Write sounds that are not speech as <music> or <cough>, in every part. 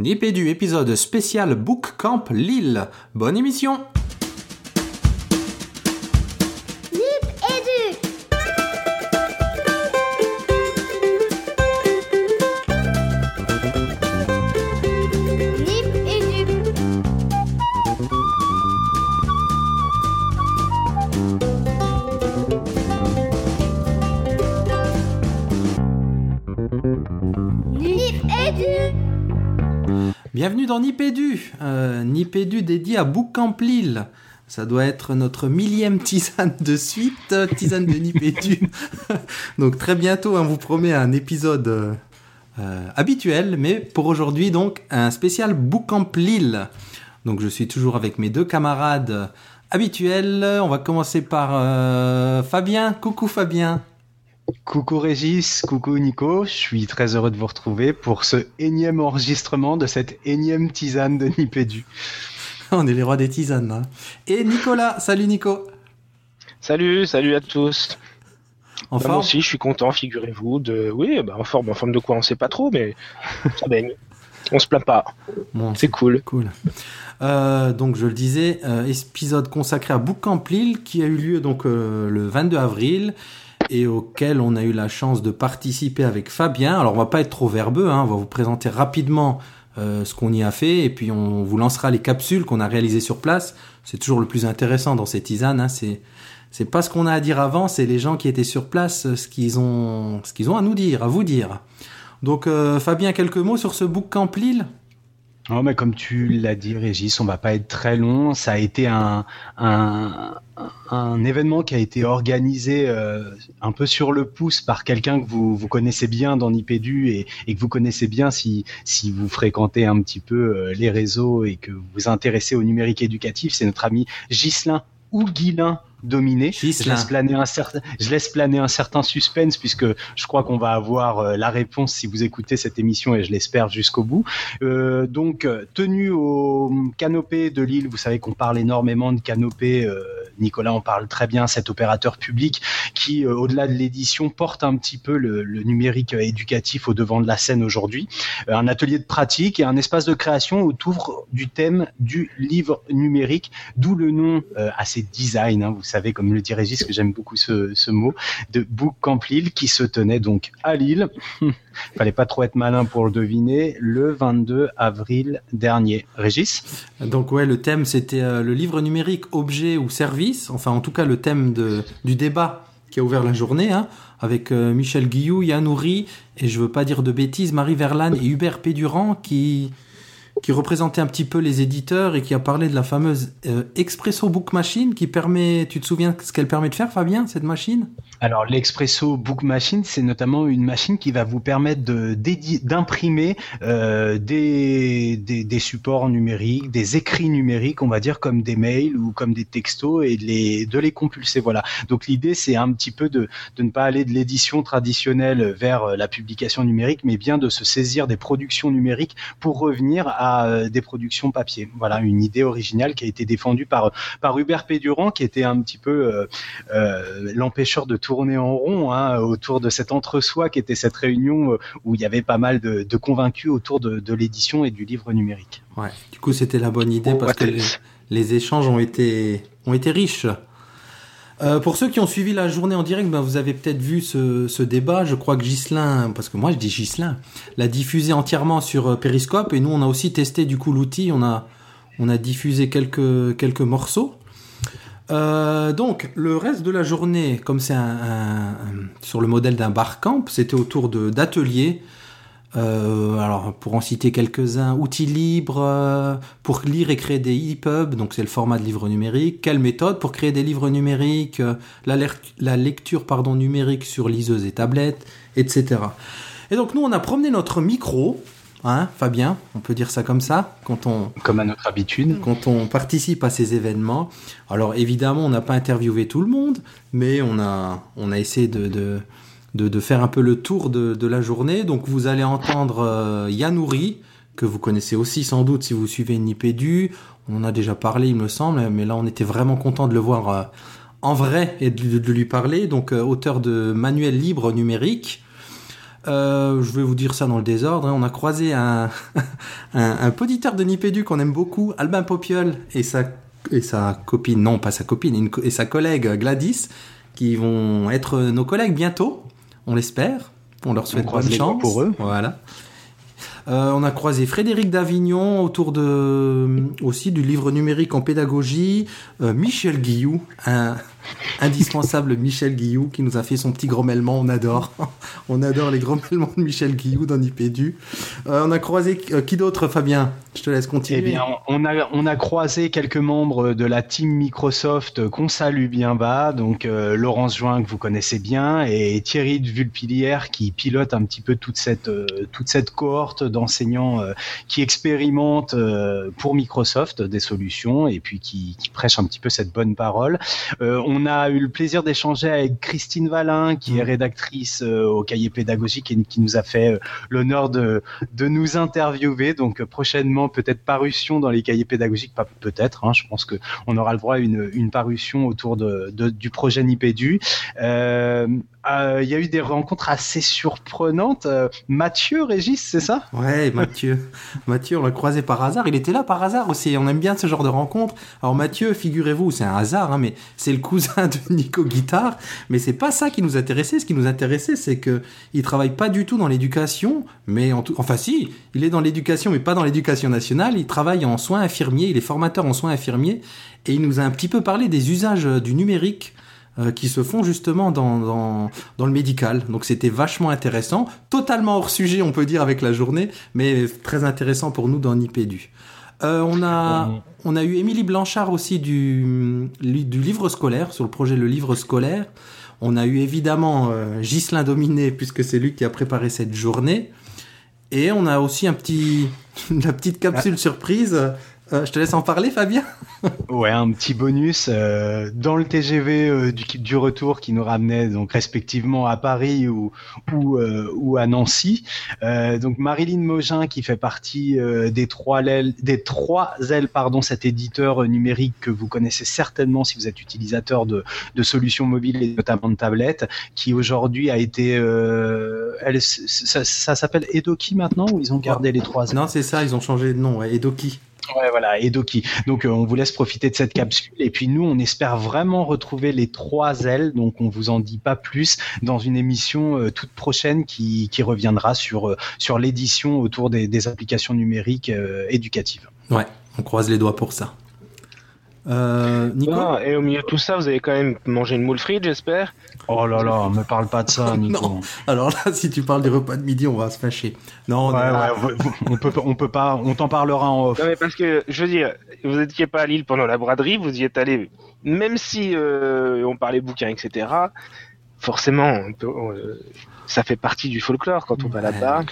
Nipédu épisode spécial Book Camp Lille. Bonne émission euh, Nipédu dédié à Book Camp Lille. Ça doit être notre millième <laughs> tisane de suite, euh, tisane de Nipédu. <laughs> donc très bientôt, on vous promet un épisode euh, euh, habituel, mais pour aujourd'hui donc un spécial Book Camp Lille. Donc je suis toujours avec mes deux camarades habituels. On va commencer par Fabien. Coucou Fabien. Coucou Régis, coucou Nico, je suis très heureux de vous retrouver pour ce énième enregistrement de cette énième tisane de Nipédu. <laughs> On est les rois des tisanes. hein. Et Nicolas. Salut Nico. Salut, salut à tous. En Bah, moi forme aussi, je suis content, figurez-vous. De... Oui, bah, en forme, en forme de quoi, on sait pas trop, mais <laughs> ça baigne. On se plaint pas, Bon, c'est cool. Cool. Euh, donc je le disais, euh, épisode consacré à Book Camp Lille qui a eu lieu donc euh, le 22 avril et auquel on a eu la chance de participer avec Fabien. Alors on va pas être trop verbeux, hein, on va vous présenter rapidement euh, ce qu'on y a fait et puis on vous lancera les capsules qu'on a réalisées sur place. C'est toujours le plus intéressant dans ces tisanes. Hein, c'est pas ce qu'on a à dire avant, c'est les gens qui étaient sur place, ce qu'ils ont ce qu'ils ont à nous dire, à vous dire. Donc euh, Fabien, quelques mots sur ce Book Camp Lille? Non, mais comme tu l'as dit Régis, on va pas être très long. Ça a été un, un, un événement qui a été organisé euh, un peu sur le pouce par quelqu'un que vous, vous connaissez bien dans Nipédu et, et que vous connaissez bien si, si vous fréquentez un petit peu euh, les réseaux et que vous vous intéressez au numérique éducatif. C'est notre ami Ghislain ou Guilin Dominé. Je laisse, planer un certain, je laisse planer un certain suspense puisque je crois qu'on va avoir euh, la réponse si vous écoutez cette émission et je l'espère jusqu'au bout. Euh, donc, euh, tenu au canopé de Lille, vous savez qu'on parle énormément de canopé. Nicolas en parle très bien, cet opérateur public qui, euh, au-delà de l'édition, porte un petit peu le, numérique euh, éducatif au devant de la scène aujourd'hui. Euh, un atelier de pratique et un espace de création autour du thème du livre numérique, d'où le nom assez design, hein, vous savez, comme le dit Régis, que j'aime beaucoup ce, ce mot, de Book Camp Lille, qui se tenait donc à Lille. <laughs> Fallait pas trop être malin pour le deviner, le 22 avril dernier. Régis Donc ouais, le thème c'était euh, le livre numérique, objet ou service. Enfin, en tout cas, le thème du débat qui a ouvert la journée, hein, avec euh, Michel Guillou, Yann Houry, et je veux pas dire de bêtises, Marie Verlane et Hubert Pédurand qui qui représentait un petit peu les éditeurs et qui a parlé de la fameuse euh, Expresso Book Machine qui permet, tu te souviens ce qu'elle permet de faire, Fabien, cette machine? Alors l'Expresso Book Machine, c'est notamment une machine qui va vous permettre de d'imprimer euh, des, des, des supports numériques, des écrits numériques, on va dire comme des mails ou comme des textos et de les de les compulser. Voilà. Donc l'idée c'est un petit peu de de ne pas aller de l'édition traditionnelle vers euh, la publication numérique, mais bien de se saisir des productions numériques pour revenir à euh, des productions papier. Voilà une idée originale qui a été défendue par par Hubert Pédurand, qui était un petit peu euh, euh, l'empêcheur de tourner en rond hein, autour de cet entre-soi qui était cette réunion où il y avait pas mal de, de convaincus autour de, de l'édition et du livre numérique. Ouais. Du coup, c'était la bonne idée Oh, parce que les, les échanges ont été, ont été riches. Euh, pour ceux qui ont suivi la journée en direct, ben, vous avez peut-être vu ce, ce débat. Je crois que Ghislain, parce que moi je dis Ghislain, l'a diffusé entièrement sur euh, Periscope et nous on a aussi testé du coup l'outil. On a, on a diffusé quelques, quelques morceaux. Euh, donc le reste de la journée, comme c'est un, un- un- sur le modèle d'un barcamp, c'était autour d'ateliers. Euh, alors pour en citer quelques-uns, outils libres euh, pour lire et créer des EPUB, donc c'est le format de livre numérique. Quelle méthode pour créer des livres numériques, euh, la, lecture pardon numérique sur liseuse et tablette, etc. Et donc nous on a promené notre micro, hein, Fabien, on peut dire ça comme ça, quand on Comme à notre habitude. quand on participe à ces événements. Alors évidemment, on n'a pas interviewé tout le monde, mais on a, on a essayé de, de, de, de faire un peu le tour de, de la journée. Donc vous allez entendre euh, Yann Houry, que vous connaissez aussi sans doute si vous suivez Nipédu. On en a déjà parlé, il me semble, mais là on était vraiment content de le voir euh, en vrai et de, de lui parler. Donc euh, auteur de manuel libre numérique. Euh, je vais vous dire ça dans le désordre. hein. On a croisé un, <laughs> un, un poditeur de Nipédu qu'on aime beaucoup, Albin Popiol, et sa, et sa copine, non pas sa copine, et sa collègue Gladys, qui vont être nos collègues bientôt, on l'espère. On leur souhaite bonne chance. pour eux. Voilà. Euh, on a croisé Frédéric Davignon autour de aussi du livre numérique en pédagogie, euh, Michel Guillou, un indispensable Michel Guillou qui nous a fait son petit grommellement, on adore. <laughs> on adore les grommellements de Michel Guillou dans Nipédu. Euh, on a croisé euh, qui d'autre Fabien? Je te laisse continuer. Eh bien, on a, on a croisé quelques membres de la team Microsoft qu'on salue bien bas, donc euh, Laurence Join que vous connaissez bien et Thierry de Vulpilière qui pilote un petit peu toute cette toute cette cohorte d'enseignants qui expérimentent pour Microsoft des solutions et puis qui, prêchent un petit peu cette bonne parole. On a eu le plaisir d'échanger avec Christine Valin qui est rédactrice euh, au cahier pédagogique et qui nous a fait euh, l'honneur de de nous interviewer. Donc euh, prochainement, peut-être parution dans les cahiers pédagogiques, pas peut-être. Hein, je pense que on aura le droit à une, une parution autour de, de- du projet Nipédu. Euh, euh, Il y a eu des rencontres assez surprenantes. Euh, Mathieu, Régis, c'est ça? Ouais, Mathieu. <laughs> Mathieu, on l'a croisé par hasard. Il était là par hasard aussi. On aime bien ce genre de rencontre. Alors Mathieu, figurez-vous, c'est un hasard, hein, mais c'est le cousin de Nico Guitare. Mais c'est pas ça qui nous intéressait. Ce qui nous intéressait, c'est que il travaille pas du tout dans l'éducation, mais en tout, enfin si, il est dans l'éducation, mais pas dans l'éducation nationale. Il travaille en soins infirmiers. Il est formateur en soins infirmiers et il nous a un petit peu parlé des usages euh, du numérique euh, qui se font justement dans, dans, dans le médical. Donc c'était vachement intéressant, totalement hors sujet on peut dire avec la journée, mais très intéressant pour nous dans Nipédu. Euh, on a on a eu Émilie Blanchard aussi du du livre scolaire sur le projet le livre scolaire. On a eu évidemment euh, Ghislain Dominé puisque c'est lui qui a préparé cette journée. Et on a aussi un petit <laughs> la petite capsule surprise. Euh, je te laisse en parler Fabien. <laughs> Ouais, un petit bonus euh, dans le TGV euh, du, du retour qui nous ramenait donc respectivement à Paris ou ou, ou à Nancy. Donc Marilyn Mogin qui fait partie des trois ailes, des trois ailes pardon, cet éditeur numérique que vous connaissez certainement si vous êtes utilisateur de, de solutions mobiles et notamment de tablettes, qui aujourd'hui a été, elle, ça, ça s'appelle Edoki maintenant ou ils ont gardé les trois ailes? Non, c'est ça, ils ont changé de nom, ouais, Edoki. Ouais, voilà, Edoki. Donc, euh, on vous laisse profiter de cette capsule. Et puis, nous, on espère vraiment retrouver les trois ailes. Donc, on vous en dit pas plus dans une émission euh, toute prochaine qui, qui reviendra sur, euh, l'édition autour des, applications numériques éducatives. Ouais, on croise les doigts pour ça. Euh, Nico Ah, et au milieu de tout ça, vous avez quand même mangé une moule frite, j'espère. Oh là là, me parle pas de ça, <laughs> Nico. Non. Alors là, si tu parles du repas de midi, on va se fâcher. Non, Ouais, non. ouais, on peut, on peut pas, on t'en parlera en off. Non, mais parce que, je veux dire, vous n'étiez pas à Lille pendant la braderie, vous y êtes allé, même si euh, on parlait bouquins, etc. Forcément, on peut- euh, ça fait partie du folklore quand on va là-bas.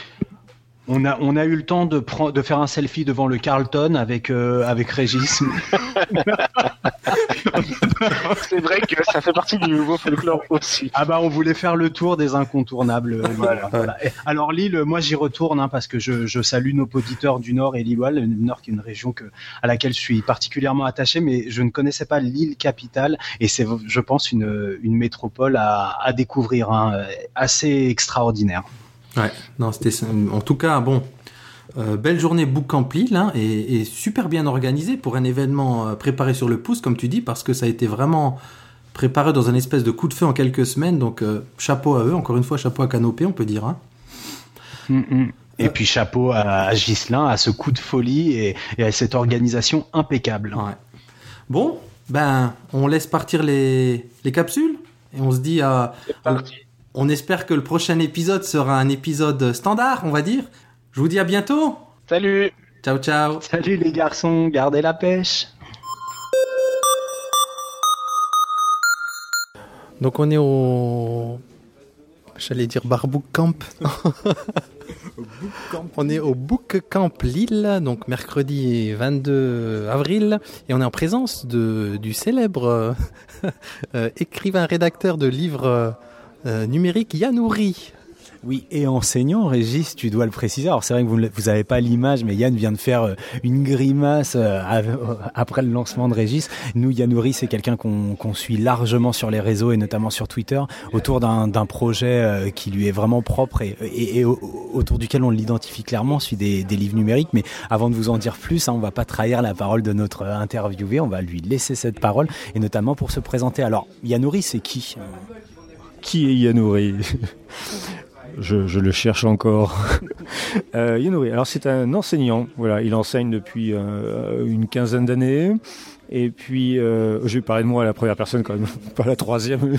On a, on a eu le temps de, prendre, de faire un selfie devant le Carlton avec, euh, avec Régis. <laughs> C'est vrai que ça fait partie du nouveau folklore aussi. Ah bah on voulait faire le tour des incontournables. euh, voilà, voilà. Et Alors Lille, moi j'y retourne hein, parce que je, je salue nos auditeurs du Nord et Lillois, le Nord qui est une région que, à laquelle je suis particulièrement attaché, mais je ne connaissais pas Lille capitale et c'est je pense une, une métropole à, à découvrir, hein, assez extraordinaire. Ouais, non, c'était en tout cas bon. euh, belle journée Bootcamp Lille hein, et, et super bien organisée pour un événement euh, préparé sur le pouce, comme tu dis, parce que ça a été vraiment préparé dans un espèce de coup de feu en quelques semaines. Donc euh, chapeau à eux, encore une fois chapeau à Canopé, on peut dire. Hein. Mm, mm. Et puis chapeau à, à Ghislain, à ce coup de folie et, et à cette organisation impeccable. Ouais. Bon, ben on laisse partir les, les capsules et on se dit à. parti. On espère que le prochain épisode sera un épisode standard, on va dire. Je vous dis à bientôt. Salut Ciao, ciao. Salut les garçons, gardez la pêche. Donc on est au... J'allais dire Barbook Camp. <laughs> on est au Book Camp Lille, donc mercredi 22 avril, et on est en présence de, du célèbre <laughs> euh, écrivain rédacteur de livres euh, numériques Yanouri. Oui, et enseignant, Régis, tu dois le préciser. Alors c'est vrai que vous n'avez pas l'image, mais Yann vient de faire euh, une grimace euh, après le lancement de Régis. Nous, Yannouri, c'est quelqu'un qu'on suit largement sur les réseaux et notamment sur Twitter, autour d'un projet qui lui est vraiment propre et, autour duquel on l'identifie clairement, des, des, livres numériques. Mais avant de vous en dire plus, hein, on va pas trahir la parole de notre interviewé, on va lui laisser cette parole, et notamment pour se présenter. Alors, Yannouri, c'est qui? Qui est Yannouri je, le cherche encore. <laughs> euh, alors c'est un enseignant. Voilà, il enseigne depuis euh, une quinzaine d'années. Et puis, euh, je vais parler de moi à la première personne quand même, <laughs> pas la troisième.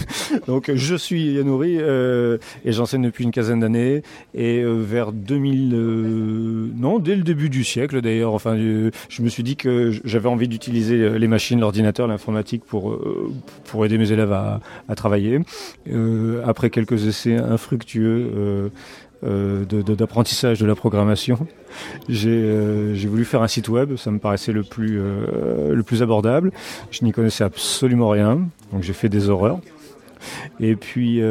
Donc, je suis Yanouri euh, et j'enseigne depuis une quinzaine d'années. Et euh, vers 2000, euh, non, dès le début du siècle d'ailleurs, enfin, je me suis dit que j'avais envie d'utiliser les machines, l'ordinateur, l'informatique pour pour aider mes élèves à, à travailler. après quelques essais infructueux, euh, d'apprentissage de, la programmation. Euh, j'ai voulu faire un site web, ça me paraissait le plus, euh, le plus abordable. Je n'y connaissais absolument rien, donc j'ai fait des horreurs. Et puis,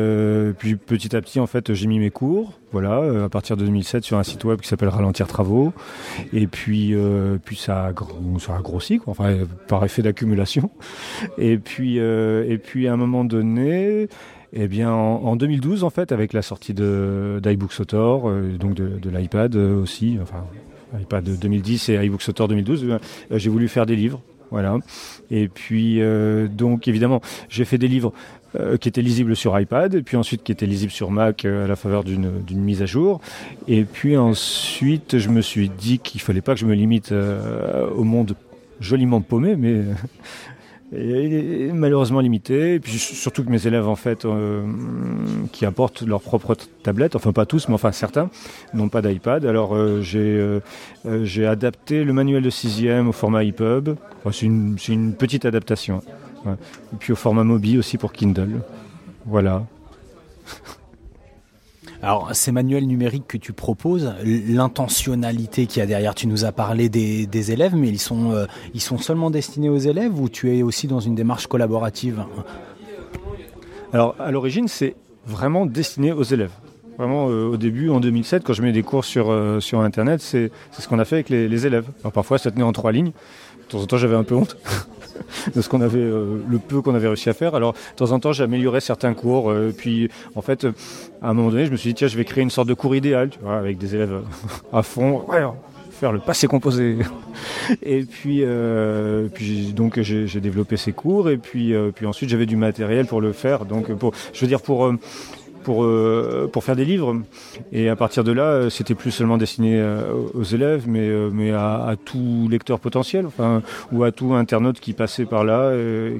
puis petit à petit, en fait, j'ai mis mes cours, voilà, à partir de 2007 sur un site web qui s'appelle Ralentir Travaux. Et puis, puis ça, a, ça a grossi, quoi, enfin, par effet d'accumulation. Et puis, et puis à un moment donné, eh bien, en, 2012, en fait, avec la sortie d'iBooks Author, euh, donc de, l'iPad euh, aussi, enfin, iPad 2010 et iBooks Author 2012, euh, j'ai voulu faire des livres. Voilà. Et puis, donc, évidemment, j'ai fait des livres qui étaient lisibles sur iPad, et puis ensuite qui étaient lisibles sur Mac à la faveur d'une mise à jour. Et puis ensuite, je me suis dit qu'il fallait pas que je me limite au monde joliment paumé, mais est malheureusement limité. Et puis surtout que mes élèves, en fait, euh, qui apportent leur propre tablette, enfin pas tous, mais enfin certains, n'ont pas d'iPad. Alors euh, euh, j'ai adapté le manuel de sixième au format EPUB. c'est une, une, petite adaptation. Et puis au format Mobi aussi pour Kindle. Voilà. <laughs> Alors, ces manuels numériques que tu proposes, l'intentionnalité qu'il y a derrière, tu nous as parlé des, élèves, mais ils sont, euh, ils sont seulement destinés aux élèves ou tu es aussi dans une démarche collaborative? Alors, à l'origine, c'est vraiment destiné aux élèves. Vraiment, euh, au début, en 2007, quand je mets des cours sur, euh, sur Internet, c'est ce qu'on a fait avec les, élèves. Parfois, ça tenait en trois lignes. De temps en temps, j'avais un peu honte. <laughs> <laughs> de ce qu'on avait, euh, le peu qu'on avait réussi à faire. Alors, de temps en temps, j'améliorais certains cours. Euh, puis, en fait, à un moment donné, je me suis dit, tiens, je vais créer une sorte de cours idéal, tu vois, avec des élèves <laughs> à fond. faire le passé composé. <laughs> et puis, euh, puis donc j'ai développé ces cours et puis, puis ensuite j'avais du matériel pour le faire. Donc pour, je veux dire pour pour, euh, pour faire des livres. Et à partir de là, euh, c'était plus seulement destiné euh, aux élèves, mais, mais à, tout lecteur potentiel, enfin, ou à tout internaute qui passait par là,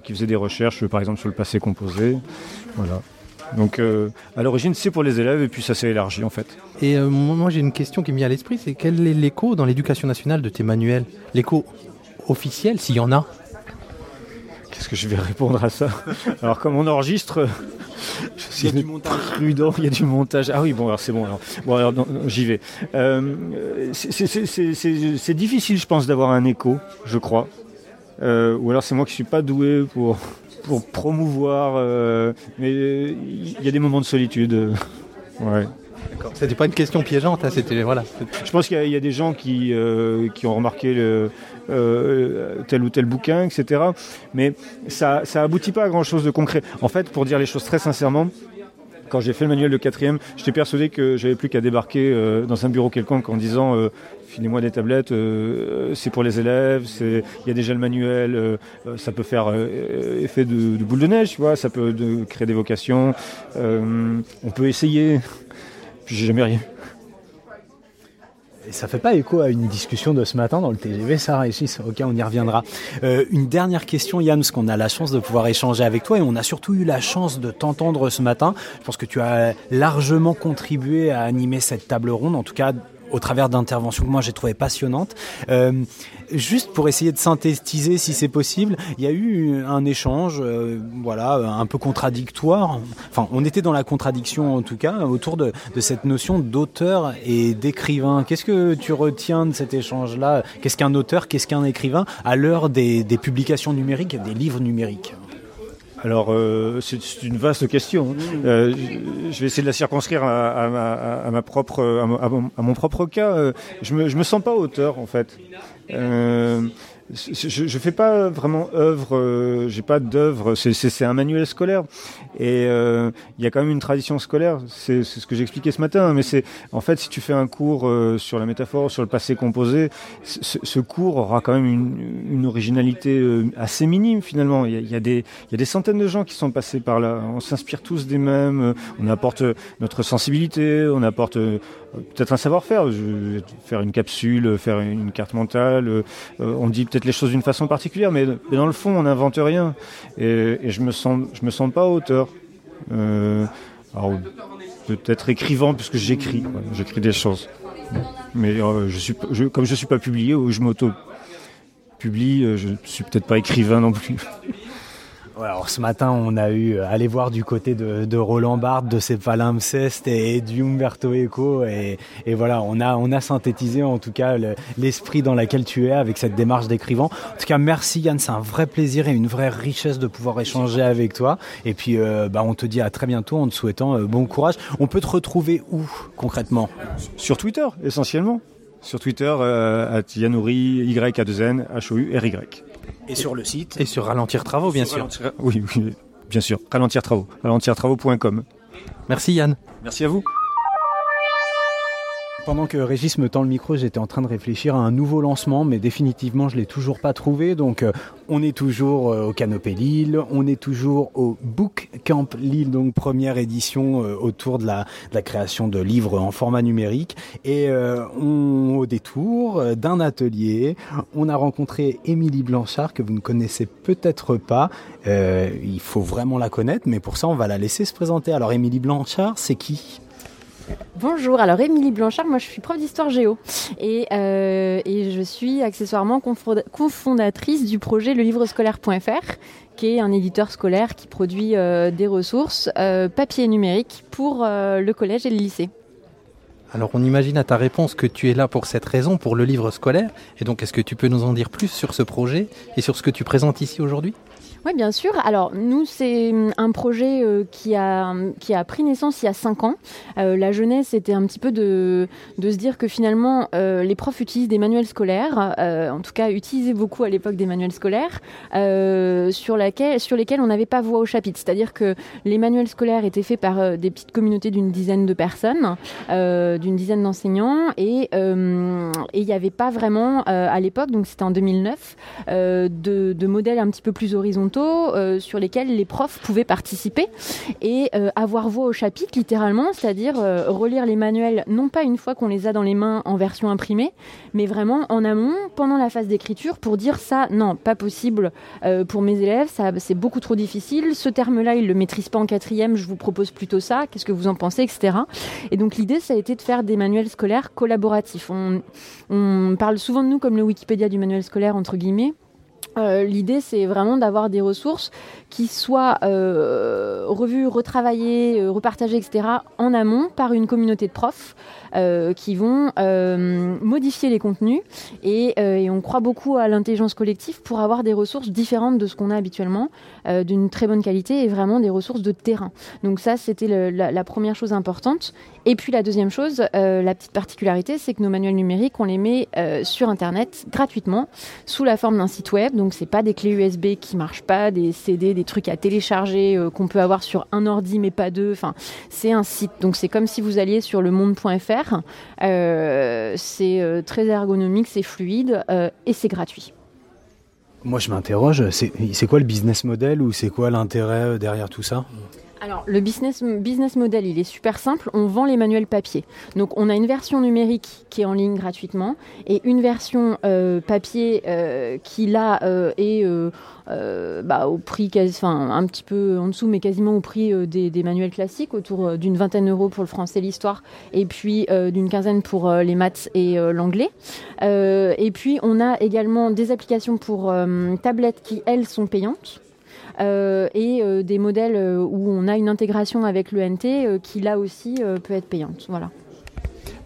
qui faisait des recherches, par exemple sur le passé composé. Voilà. Donc à l'origine c'est pour les élèves et puis ça s'est élargi en fait. Et moi j'ai une question qui me vient à l'esprit, c'est quel est l'écho dans l'éducation nationale de tes manuels? L'écho officiel s'il y en a? Qu'est-ce que je vais répondre à ça Alors comme on enregistre, il y a du montage. Prudent, il y a du montage. Ah oui, bon, alors c'est bon. Alors, bon, alors j'y vais. Euh, c'est difficile, je pense, d'avoir un écho, je crois. Euh, ou alors c'est moi qui suis pas doué pour pour promouvoir. Euh, mais il y a des moments de solitude. ouais. C'était pas une question piégeante, hein, c'était voilà. Je pense qu'il y, a des gens qui, euh, qui ont remarqué euh, tel ou tel bouquin, etc. Mais ça, ça aboutit pas à grand chose de concret. En fait, pour dire les choses très sincèrement, quand j'ai fait le manuel de quatrième, j'étais persuadé que j'avais plus qu'à débarquer euh, dans un bureau quelconque en disant filez-moi des tablettes, c'est pour les élèves, il y a déjà le manuel, ça peut faire effet de, boule de neige, tu vois, ça peut créer des vocations, on peut essayer j'ai jamais rien. Et ça fait pas écho à une discussion de ce matin dans le TGV, ça, Régis Ok, on y reviendra. Euh, une dernière question, Yann, parce qu'on a la chance de pouvoir échanger avec toi et on a surtout eu la chance de t'entendre ce matin. Je pense que tu as largement contribué à animer cette table ronde, en tout cas au travers d'interventions que moi j'ai trouvé passionnantes. Euh, juste pour essayer de synthétiser si c'est possible, il y a eu un échange, euh, voilà, un peu contradictoire. Enfin, on était dans la contradiction en tout cas autour de, de cette notion d'auteur et d'écrivain. Qu'est-ce que tu retiens de cet échange-là? Qu'est-ce qu'un auteur Qu'est-ce qu'un écrivain? À l'heure des, des publications numériques, des livres numériques Alors, euh, c'est une vaste question. Euh, je vais essayer de la circonscrire à, à ma, à ma propre, à mon, à mon- à mon propre cas. Euh, Je me, je me sens pas auteur, en fait. Euh, je, je fais pas vraiment œuvre, euh, j'ai pas d'œuvre. C'est, un manuel scolaire, et euh, il y a quand même une tradition scolaire. C'est, ce que j'expliquais ce matin. Mais c'est, en fait, si tu fais un cours euh, sur la métaphore, sur le passé composé, ce, cours aura quand même une, une originalité euh, assez minime finalement. Il y, y a des, y a des centaines de gens qui sont passés par là. On s'inspire tous des mêmes. On apporte notre sensibilité, on apporte peut-être un savoir-faire. Faire une capsule, faire une carte mentale. euh, on dit peut-être les choses d'une façon particulière, mais, dans le fond, on n'invente rien. Et, je me sens, je me sens pas auteur. Euh, peut-être écrivant puisque j'écris, j'écris des choses. Mais euh, je suis, comme je suis pas publié ou je m'auto publie, euh, je suis peut-être pas écrivain non plus. Alors ce matin, on a eu euh, aller voir du côté de, Roland Barthes, de ses palimpsestes et, du Umberto Eco, et, voilà, on a on a synthétisé en tout cas le- l'esprit dans lequel tu es avec cette démarche d'écrivain. En tout cas, merci Yann, c'est un vrai plaisir et une vraie richesse de pouvoir échanger avec toi. Et puis, euh, bah, on te dit à très bientôt en te souhaitant euh, bon courage. On peut te retrouver où concrètement? Sur Twitter, essentiellement. Sur Twitter, euh, at Yanouri, Y, A, 2 N, H, O, U, R, Y. Et sur le site Et sur Ralentir Travaux, bien sûr. Ralentir- Oui, oui, bien sûr. Ralentir travaux. Ralentirtravaux.com. Merci Yann. Merci à vous. Pendant que Régis me tend le micro, j'étais en train de réfléchir à un nouveau lancement, mais définitivement, je l'ai toujours pas trouvé. Donc, euh, on est toujours euh, au Canopé Lille, on est toujours au Book Camp Lille, donc première édition euh, autour de la, création de livres en format numérique. Et au détour d'un atelier, on a rencontré Émilie Blanchard, que vous ne connaissez peut-être pas. Il faut vraiment la connaître, mais pour ça, on va la laisser se présenter. Alors, Émilie Blanchard, c'est qui? Bonjour, alors Émilie Blanchard, moi je suis prof d'histoire géo et, euh, je suis accessoirement cofondatrice du projet lelivrescolaire.fr qui est un éditeur scolaire qui produit euh, des ressources euh, papier et numérique pour le collège et le lycée. Alors on imagine à ta réponse que tu es là pour cette raison, pour le livre scolaire. Et donc est-ce que tu peux nous en dire plus sur ce projet et sur ce que tu présentes ici aujourd'hui? Oui, bien sûr. Alors, nous, c'est hum, un projet euh, qui, a, qui a pris naissance il y a cinq ans. Euh, la jeunesse, c'était un petit peu de, de se dire que finalement, euh, les profs utilisent des manuels scolaires, euh, en tout cas, utilisaient beaucoup à l'époque des manuels scolaires, euh, sur, laquelle, sur lesquels on n'avait pas voix au chapitre. C'est-à-dire que les manuels scolaires étaient faits par euh, des petites communautés d'une dizaine de personnes, euh, d'une dizaine d'enseignants, et euh, il n'y avait pas vraiment, euh, à l'époque, donc c'était en 2009, euh, de, de modèles un petit peu plus horizontaux euh, sur lesquels les profs pouvaient participer et euh, avoir voix au chapitre littéralement, c'est-à-dire euh, relire les manuels non pas une fois qu'on les a dans les mains en version imprimée, mais vraiment en amont pendant la phase d'écriture pour dire ça, non, pas possible pour mes élèves, ça c'est beaucoup trop difficile, ce terme-là ils le maîtrisent pas en quatrième, je vous propose plutôt ça, qu'est-ce que vous en pensez, etc. Et donc l'idée ça a été de faire des manuels scolaires collaboratifs. On parle souvent de nous comme le Wikipédia du manuel scolaire entre guillemets. Euh, L'idée, c'est vraiment d'avoir des ressources qui soient euh, revues, retravaillées, euh, repartagées, etc., en amont par une communauté de profs qui vont modifier les contenus. Et, on croit beaucoup à l'intelligence collective pour avoir des ressources différentes de ce qu'on a habituellement, d'une très bonne qualité et vraiment des ressources de terrain. Donc ça, c'était la première chose importante. Et puis la deuxième chose, euh, la petite particularité, c'est que nos manuels numériques, on les met euh, sur Internet gratuitement sous la forme d'un site web. Donc c'est pas des clés USB qui marchent pas, des CD, des trucs à télécharger euh, qu'on peut avoir sur un ordi mais pas deux. Enfin, c'est un site. Donc c'est comme si vous alliez sur le monde.fr. C'est très ergonomique, c'est fluide et c'est gratuit. Moi, je m'interroge, c'est quoi le business model ou c'est quoi l'intérêt derrière tout ça? Alors, le business, business model, il est super simple. On vend les manuels papier. Donc, on a une version numérique qui est en ligne gratuitement et une version euh, papier euh, qui, là, euh, est bah, au prix, enfin, un petit peu en dessous, mais quasiment au prix des, des manuels classiques, autour d'une vingtaine d'euros pour le français et l'histoire, et puis d'une quinzaine pour les maths et l'anglais. Et puis, on a également des applications pour tablettes qui, elles, sont payantes. Euh, et euh, des modèles euh, où on a une intégration avec l'ENT qui là aussi peut être payante. Voilà.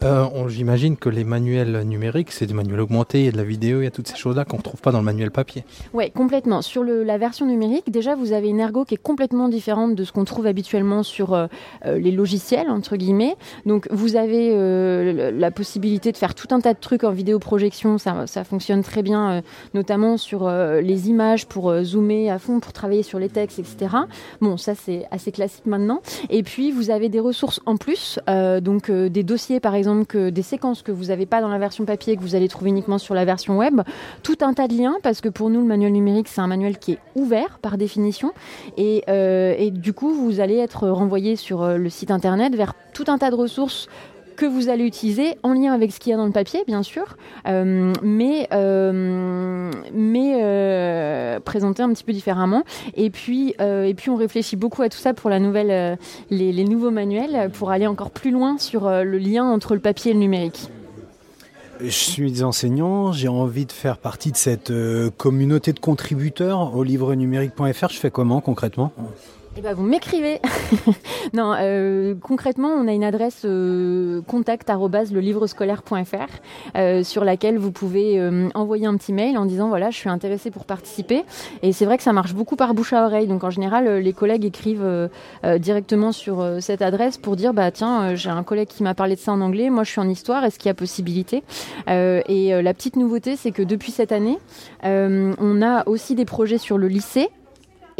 Euh, J'imagine que les manuels numériques, c'est des manuels augmentés, il y a de la vidéo, il y a toutes ces choses-là qu'on ne retrouve pas dans le manuel papier. Ouais, complètement. Sur la version numérique, déjà, vous avez une ergo qui est complètement différente de ce qu'on trouve habituellement sur euh, euh, les logiciels, entre guillemets. Donc, vous avez la possibilité de faire tout un tas de trucs en vidéoprojection. Ça, ça fonctionne très bien, notamment sur les images pour zoomer à fond, pour travailler sur les textes, etc. Bon, ça, c'est assez classique maintenant. Et puis, vous avez des ressources en plus, donc des dossiers, par exemple, que des séquences que vous n'avez pas dans la version papier, que vous allez trouver uniquement sur la version web. Tout un tas de liens parce que pour nous le manuel numérique c'est un manuel qui est ouvert par définition. Et, euh, du coup vous allez être renvoyé sur euh, le site internet vers tout un tas de ressources que vous allez utiliser en lien avec ce qu'il y a dans le papier, bien sûr, euh, mais, euh, mais euh, présenté un petit peu différemment. Et puis, et puis, on réfléchit beaucoup à tout ça pour la nouvelle, les, nouveaux manuels, pour aller encore plus loin sur le lien entre le papier et le numérique. Je suis enseignant, j'ai envie de faire partie de cette communauté de contributeurs au livre numérique.fr. Je fais comment concrètement? Eh ben, vous m'écrivez. <laughs> non, euh, concrètement, on a une adresse euh, contact scolaire.fr euh, sur laquelle vous pouvez euh, envoyer un petit mail en disant voilà, je suis intéressé pour participer. Et c'est vrai que ça marche beaucoup par bouche à oreille. Donc en général, euh, les collègues écrivent euh, directement sur cette adresse pour dire bah tiens, j'ai un collègue qui m'a parlé de ça en anglais. Moi, je suis en histoire. Est-ce qu'il y a possibilité? Et la petite nouveauté, c'est que depuis cette année, on a aussi des projets sur le lycée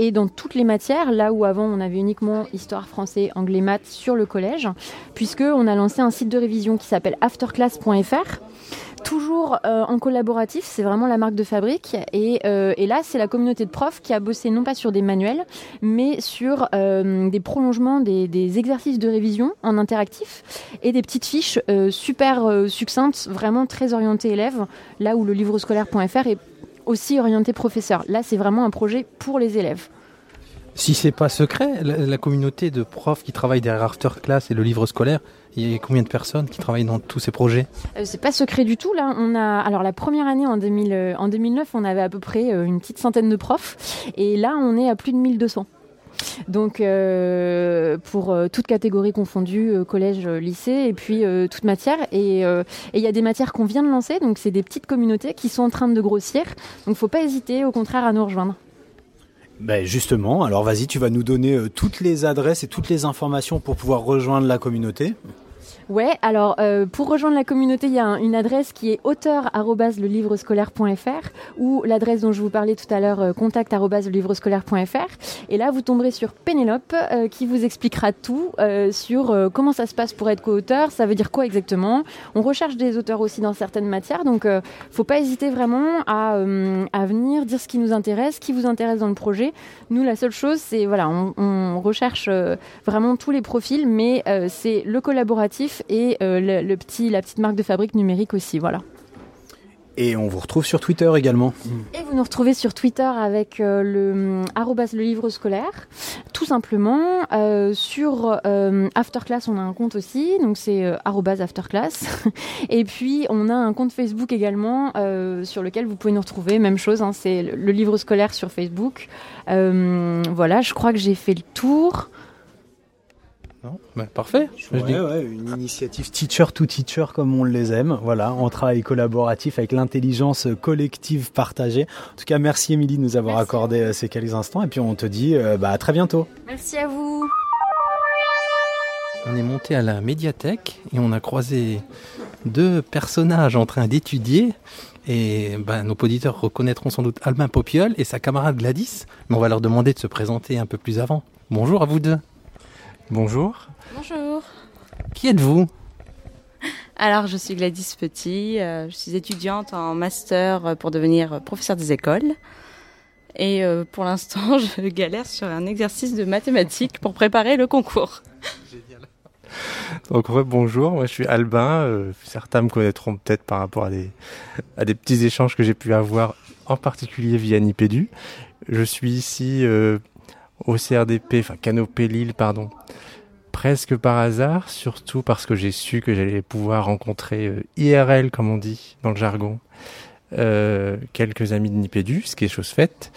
et dans toutes les matières, là où avant on avait uniquement histoire, français, anglais, maths sur le collège, puisque on a lancé un site de révision qui s'appelle afterclass.fr. Toujours euh, en collaboratif, c'est vraiment la marque de fabrique. Et, euh, et là, c'est la communauté de profs qui a bossé non pas sur des manuels, mais sur euh, des prolongements des, exercices de révision en interactif et des petites fiches super succinctes, vraiment très orientées élèves, là où le livre scolaire.fr est aussi orienté professeur. Là, c'est vraiment un projet pour les élèves. Si c'est pas secret, la, la communauté de profs qui travaillent derrière After Class et le livre scolaire, il y a combien de personnes qui travaillent dans tous ces projets? Euh, c'est pas secret du tout. Là, on a alors la première année en 2000, euh, en 2009, on avait à peu près euh, une petite centaine de profs, et là, on est à plus de 1200. Donc, euh, pour euh, toute catégorie confondue, euh, collège, lycée, et puis toute matière. Et il y a des matières qu'on vient de lancer, donc c'est des petites communautés qui sont en train de grossir. Donc, faut pas hésiter, au contraire, à nous rejoindre. Ben justement, alors vas-y, tu vas nous donner toutes les adresses et toutes les informations pour pouvoir rejoindre la communauté. Ouais, alors euh, pour rejoindre la communauté, il y a un- une adresse qui est auteur@lelivrescolaire.fr ou l'adresse dont je vous parlais tout à l'heure euh, contact@lelivrescolaire.fr et là vous tomberez sur Pénélope euh, qui vous expliquera tout euh, sur comment ça se passe pour être co-auteur, ça veut dire quoi exactement. On recherche des auteurs aussi dans certaines matières donc faut pas hésiter vraiment à venir dire ce qui nous intéresse, qui vous intéresse dans le projet. Nous la seule chose c'est voilà, on, recherche vraiment tous les profils mais c'est le collaboratif et euh, le, le petit, la petite marque de fabrique numérique aussi. Voilà. Et on vous retrouve sur Twitter également. Et vous nous retrouvez sur Twitter avec euh, le hum, arrobas le livre scolaire, tout simplement. Euh, sur euh, Afterclass, on a un compte aussi, donc c'est arrobas Afterclass. <laughs> Et puis on a un compte Facebook également sur lequel vous pouvez nous retrouver. Même chose, hein, c'est le, le livre scolaire sur Facebook. Voilà, je crois que j'ai fait le tour. Non Ben, Parfait. Je Ouais, dis- ouais, une initiative teacher to teacher comme on les aime. Voilà, en travail collaboratif avec l'intelligence collective partagée. En tout cas, merci Émilie de nous avoir Merci. accordé euh, ces quelques instants et puis on te dit euh, bah, à très bientôt. Merci à vous. On est monté à la médiathèque et on a croisé deux personnages en train d'étudier. Et ben, nos auditeurs reconnaîtront sans doute Albin Popiol et sa camarade Gladys. Mais on va leur demander de se présenter un peu plus avant. Bonjour à vous deux. Bonjour. Bonjour. Qui êtes-vous? Alors, je suis Gladys Petit. euh, je suis étudiante en master pour devenir professeur des écoles. Et euh, pour l'instant, <laughs> je galère sur un exercice de mathématiques pour préparer le concours. Donc ouais, bonjour, moi je suis Albin. euh, certains me connaîtront peut-être par rapport à des, à des petits échanges que j'ai pu avoir, en particulier via Nipédu. Je suis ici au CRDP, enfin Canopé Lille, pardon, presque par hasard, surtout parce que j'ai su que j'allais pouvoir rencontrer euh, IRL, comme on dit dans le jargon, euh, quelques amis de Nipédu, ce qui est chose faite.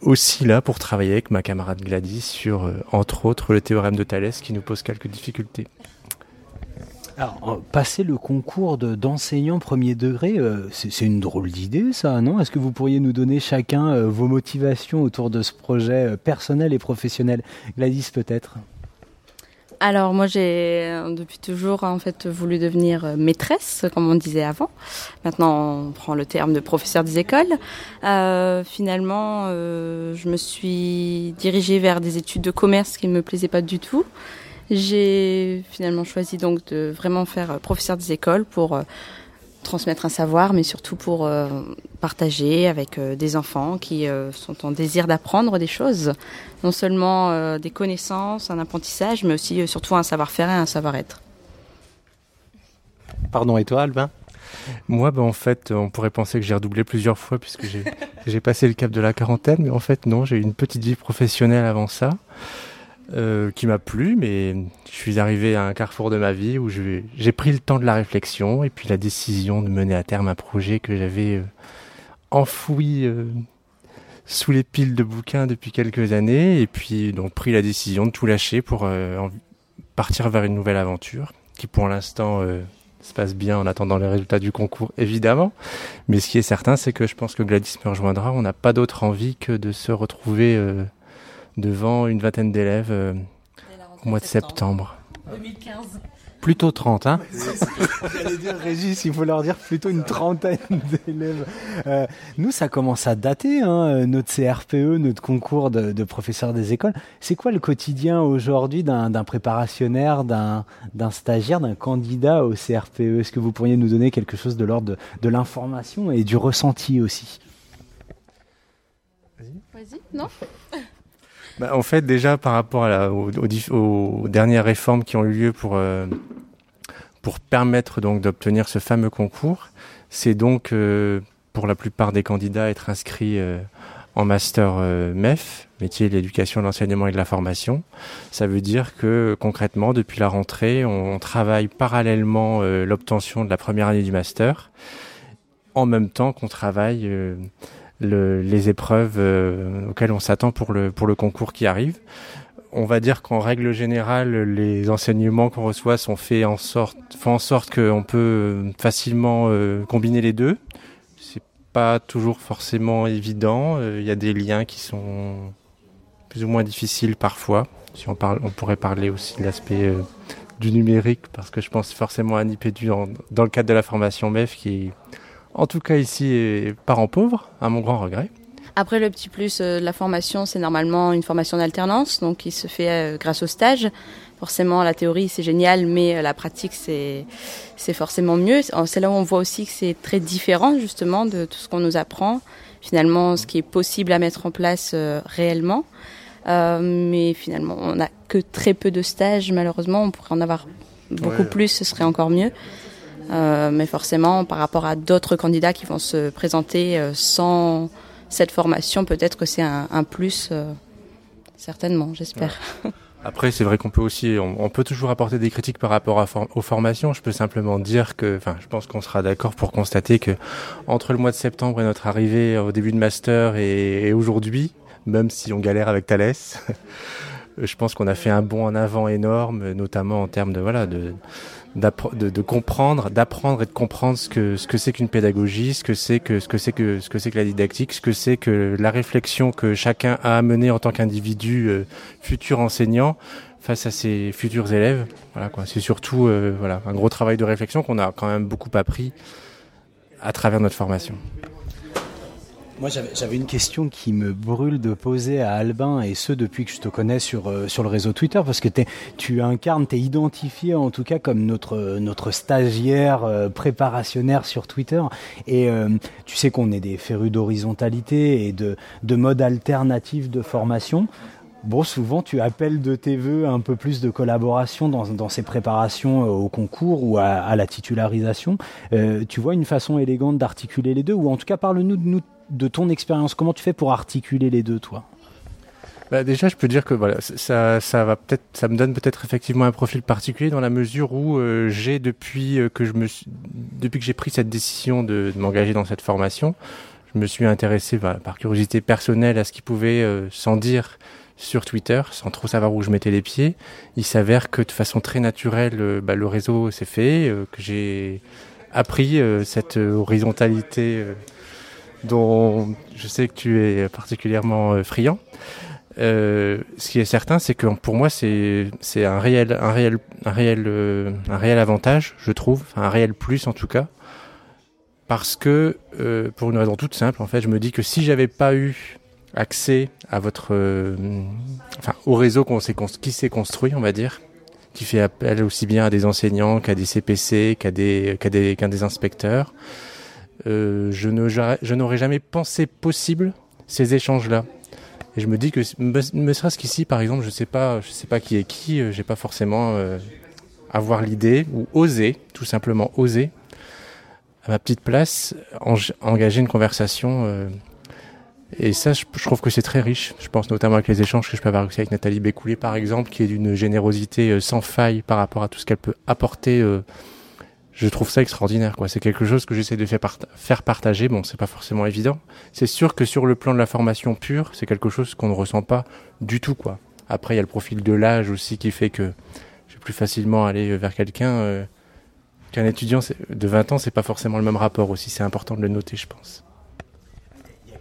Aussi là pour travailler avec ma camarade Gladys sur, euh, entre autres, le théorème de Thalès qui nous pose quelques difficultés. Alors, passer le concours de- d'enseignant premier degré, euh, c'est une drôle d'idée, ça, non? Est-ce que vous pourriez nous donner chacun euh, vos motivations autour de ce projet euh, personnel et professionnel? Gladys, peut-être? Alors moi j'ai depuis toujours en fait voulu devenir maîtresse, comme on disait avant. Maintenant on prend le terme de professeur des écoles. Finalement je me suis dirigée vers des études de commerce qui ne me plaisaient pas du tout. J'ai finalement choisi donc de vraiment faire euh, professeur des écoles pour euh, transmettre un savoir, mais surtout pour euh, partager avec euh, des enfants qui euh, sont en désir d'apprendre des choses, non seulement des connaissances, un apprentissage, mais aussi surtout un savoir-faire et un savoir-être. Pardon, et toi, Albin? Moi, ben, en fait, on pourrait penser que j'ai redoublé plusieurs fois puisque j'ai <laughs> j'ai passé le cap de la quarantaine, mais en fait, non, j'ai eu une petite vie professionnelle avant ça euh, qui m'a plu, mais je suis arrivé à un carrefour de ma vie où j'ai pris le temps de la réflexion et puis la décision de mener à terme un projet que j'avais euh, enfoui euh, sous les piles de bouquins depuis quelques années et puis donc pris la décision de tout lâcher pour euh, partir vers une nouvelle aventure qui pour l'instant euh, se passe bien en attendant les résultats du concours, évidemment. Mais ce qui est certain, c'est que je pense que Gladys me rejoindra. On n'a pas d'autre envie que de se retrouver euh, devant une vingtaine d'élèves euh, au mois de septembre. 2015. Plutôt 30, hein J'allais dire, Régis, il faut leur dire plutôt une trentaine d'élèves. Euh, nous, ça commence à dater, hein, notre CRPE, notre concours de, de professeurs des écoles. C'est quoi le quotidien aujourd'hui d'un préparationnaire, d'un stagiaire, d'un candidat au CRPE Est-ce que vous pourriez nous donner quelque chose de l'ordre de, de l'information et du ressenti aussi? Vas-y, non? Bah, en fait, déjà par rapport à la- aux, aux aux dernières réformes qui ont eu lieu pour euh, pour permettre donc d'obtenir ce fameux concours, c'est donc euh, pour la plupart des candidats être inscrits euh, en master euh, MEF, métier de l'éducation, de l'enseignement et de la formation. Ça veut dire que concrètement, depuis la rentrée, on, travaille parallèlement euh, l'obtention de la première année du master, en même temps qu'on travaille euh, le- les épreuves euh, auxquelles on s'attend pour le, pour le concours qui arrive. On va dire qu'en règle générale, les enseignements qu'on reçoit sont faits en sorte, font en sorte qu'on peut facilement euh, combiner les deux. C'est pas toujours forcément évident. Euh, Il y a des liens qui sont plus ou moins difficiles parfois. Si on parle, on pourrait parler aussi de l'aspect euh, du numérique, parce que je pense forcément à Nipédu en- dans le cadre de la formation MEF qui, en tout cas ici, est parent pauvre, à mon grand regret. Après, le petit plus euh, de la formation, c'est normalement une formation d'alternance, donc qui se fait euh, grâce au stage. Forcément, la théorie, c'est génial, mais euh, la pratique, c'est c'est forcément mieux. C'est là où on voit aussi que c'est très différent, justement, de tout ce qu'on nous apprend. Finalement, ce qui est possible à mettre en place euh, réellement. Euh, mais finalement, on n'a que très peu de stages, malheureusement. On pourrait en avoir beaucoup Ouais. plus, ce serait encore mieux. Euh, mais forcément, par rapport à d'autres candidats qui vont se présenter euh, sans cette formation, peut-être que c'est un, un plus, euh, certainement, j'espère. Après, c'est vrai qu'on peut aussi, on, peut toujours apporter des critiques par rapport à aux formations. Je peux simplement dire que, enfin, je pense qu'on sera d'accord pour constater que entre le mois de septembre et notre arrivée au début de master et, et aujourd'hui, même si on galère avec Thalès, <laughs> je pense qu'on a fait un bond en avant énorme, notamment en termes de voilà de de, comprendre, d'apprendre et de comprendre ce que ce que c'est qu'une pédagogie, ce que c'est que ce que c'est que ce que c'est que la didactique, ce que c'est que la réflexion que chacun a à en tant qu'individu euh, futur enseignant face à ses futurs élèves. Voilà quoi. C'est surtout euh, voilà un gros travail de réflexion qu'on a quand même beaucoup appris à travers notre formation. Moi, j'avais une question qui me brûle de poser à Albin, et ce depuis que je te connais sur, euh, sur le réseau Twitter, parce que t'es- tu incarnes, tu es identifié en tout cas comme notre, notre stagiaire euh, préparationnaire sur Twitter. Et euh, tu sais qu'on est des férus d'horizontalité et de, de mode alternatif de formation. Bon, souvent, tu appelles de tes voeux un peu plus de collaboration dans, dans ces préparations au concours ou à, la titularisation. Tu vois une façon élégante d'articuler les deux, ou en tout cas, parle-nous de, nous, de ton expérience. Comment tu fais pour articuler les deux, toi? Bah déjà, je peux dire que voilà, ça, ça va peut-être, ça me donne peut-être effectivement un profil particulier dans la mesure où euh, j'ai depuis euh, que je me, depuis que j'ai pris cette décision de, m'engager dans cette formation, je me suis intéressé bah, par curiosité personnelle à ce qui pouvait euh, s'en dire sur Twitter, sans trop savoir où je mettais les pieds. Il s'avère que de façon très naturelle, bah, le réseau s'est fait, que j'ai appris cette horizontalité dont je sais que tu es particulièrement euh, friand. Euh, ce qui est certain, c'est que pour moi, c'est c'est un réel, un réel, un réel, euh, un réel avantage, je trouve, un réel plus en tout cas, parce que euh, pour une raison toute simple, en fait, je me dis que si j'avais pas eu accès à votre, euh, enfin, au réseau qu'on s'est qui s'est construit, on va dire, qui fait appel aussi bien à des enseignants qu'à des CPC, qu'à des, qu'à des, qu'à des inspecteurs, euh, je ne, je n'aurais jamais pensé possible ces échanges-là. Et je me dis que me serait-ce qu'ici, par exemple, je sais pas, je sais pas qui est qui, euh, j'ai pas forcément euh, avoir l'idée ou oser, tout simplement oser, à ma petite place, eng- engager une conversation. euh, et ça, je, je trouve que c'est très riche. Je pense notamment avec les échanges que je peux avoir aussi avec Nathalie Bécoulé, par exemple, qui est d'une générosité sans faille par rapport à tout ce qu'elle peut apporter. Je trouve ça extraordinaire, quoi. C'est quelque chose que j'essaie de faire, part- faire partager. Bon, c'est pas forcément évident. C'est sûr que sur le plan de la formation pure, c'est quelque chose qu'on ne ressent pas du tout, quoi. Après, il y a le profil de l'âge aussi qui fait que je vais plus facilement aller vers quelqu'un euh, qu'un étudiant de 20 ans. C'est pas forcément le même rapport aussi. C'est important de le noter, je pense.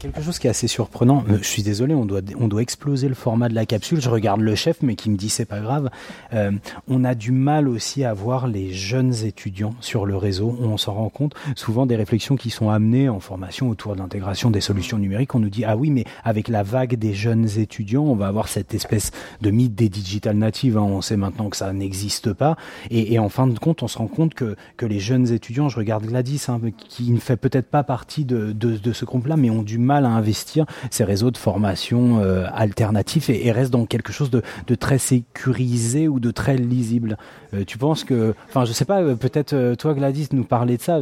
Quelque chose qui est assez surprenant. Euh, Je suis désolé, on doit, on doit exploser le format de la capsule. Je regarde le chef, mais qui me dit c'est pas grave. Euh, on a du mal aussi à voir les jeunes étudiants sur le réseau. On s'en rend compte. Souvent, des réflexions qui sont amenées en formation autour de l'intégration des solutions numériques. On nous dit ah oui, mais avec la vague des jeunes étudiants, on va avoir cette espèce de mythe des digital natives. hein. On sait maintenant que ça n'existe pas. Et, en fin de compte, on se rend compte que, que les jeunes étudiants, je regarde Gladys, hein, qui ne fait peut-être pas partie de, de ce groupe-là, mais ont du mal à investir ces réseaux de formation euh, alternatifs et, et restent dans quelque chose de, très sécurisé ou de très lisible. Euh, tu penses que, enfin, je sais pas, euh, peut-être toi Gladys nous parler de ça.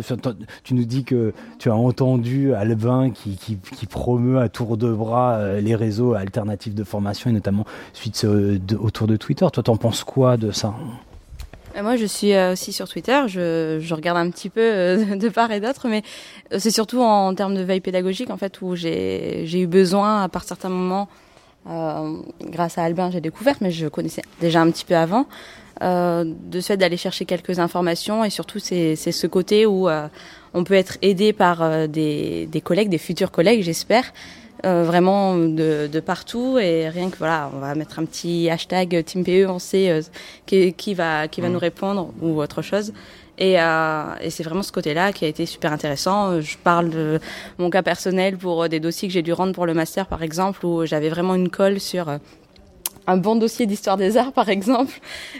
Tu nous dis que tu as entendu Albin qui, promeut à tour de bras les réseaux alternatifs de formation et notamment suite autour de Twitter. Toi, t'en penses quoi de ça? Moi, je suis euh, aussi sur Twitter. Je, je regarde un petit peu euh, <laughs> de part et d'autre, mais euh, c'est surtout en termes de veille pédagogique, en fait, où j'ai eu besoin, à par certains moments, euh, grâce à Albin, j'ai découvert, mais je connaissais déjà un petit peu avant, euh, de ce fait d'aller chercher quelques informations et surtout c'est ce côté où euh, on peut être aidé par euh, des, des collègues, des futurs collègues, j'espère, euh, vraiment de, de partout et rien que voilà, on va mettre un petit hashtag TeamPE, on sait euh, qui, qui va qui va nous répondre ou autre chose. Et, euh, et c'est vraiment ce côté-là qui a été super intéressant. Je parle de mon cas personnel pour euh, des dossiers que j'ai dû rendre pour le master, par exemple, où j'avais vraiment une colle sur euh, un bon dossier d'histoire des arts, par exemple.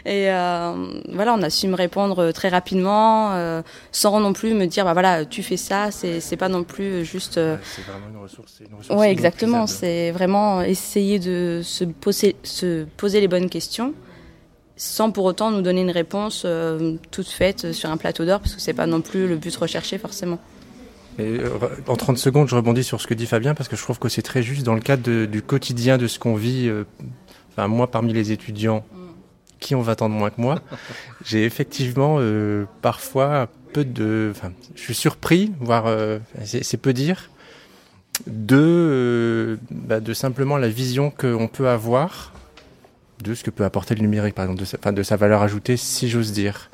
Et euh, voilà, on a su me répondre très rapidement, euh, sans non plus me dire, bah voilà, tu fais ça. C'est pas non plus juste. euh, C'est vraiment une ressource. Une ressource Ouais, exactement. C'est vraiment essayer de se poser, se poser les bonnes questions sans pour autant nous donner une réponse euh, toute faite sur un plateau d'or, parce que c'est pas non plus le but recherché forcément. Et, euh, en 30 secondes, je rebondis sur ce que dit Fabien parce que je trouve que c'est très juste dans le cadre de- du quotidien de ce qu'on vit. euh, enfin, moi, parmi les étudiants qui ont 20 ans de moins que moi, <laughs> j'ai effectivement euh, parfois peu de. Enfin, je suis surpris, voire euh, c'est peu dire, de, euh, bah, de simplement la vision qu'on peut avoir de ce que peut apporter le numérique, par exemple, de sa, enfin, de sa valeur ajoutée, si j'ose dire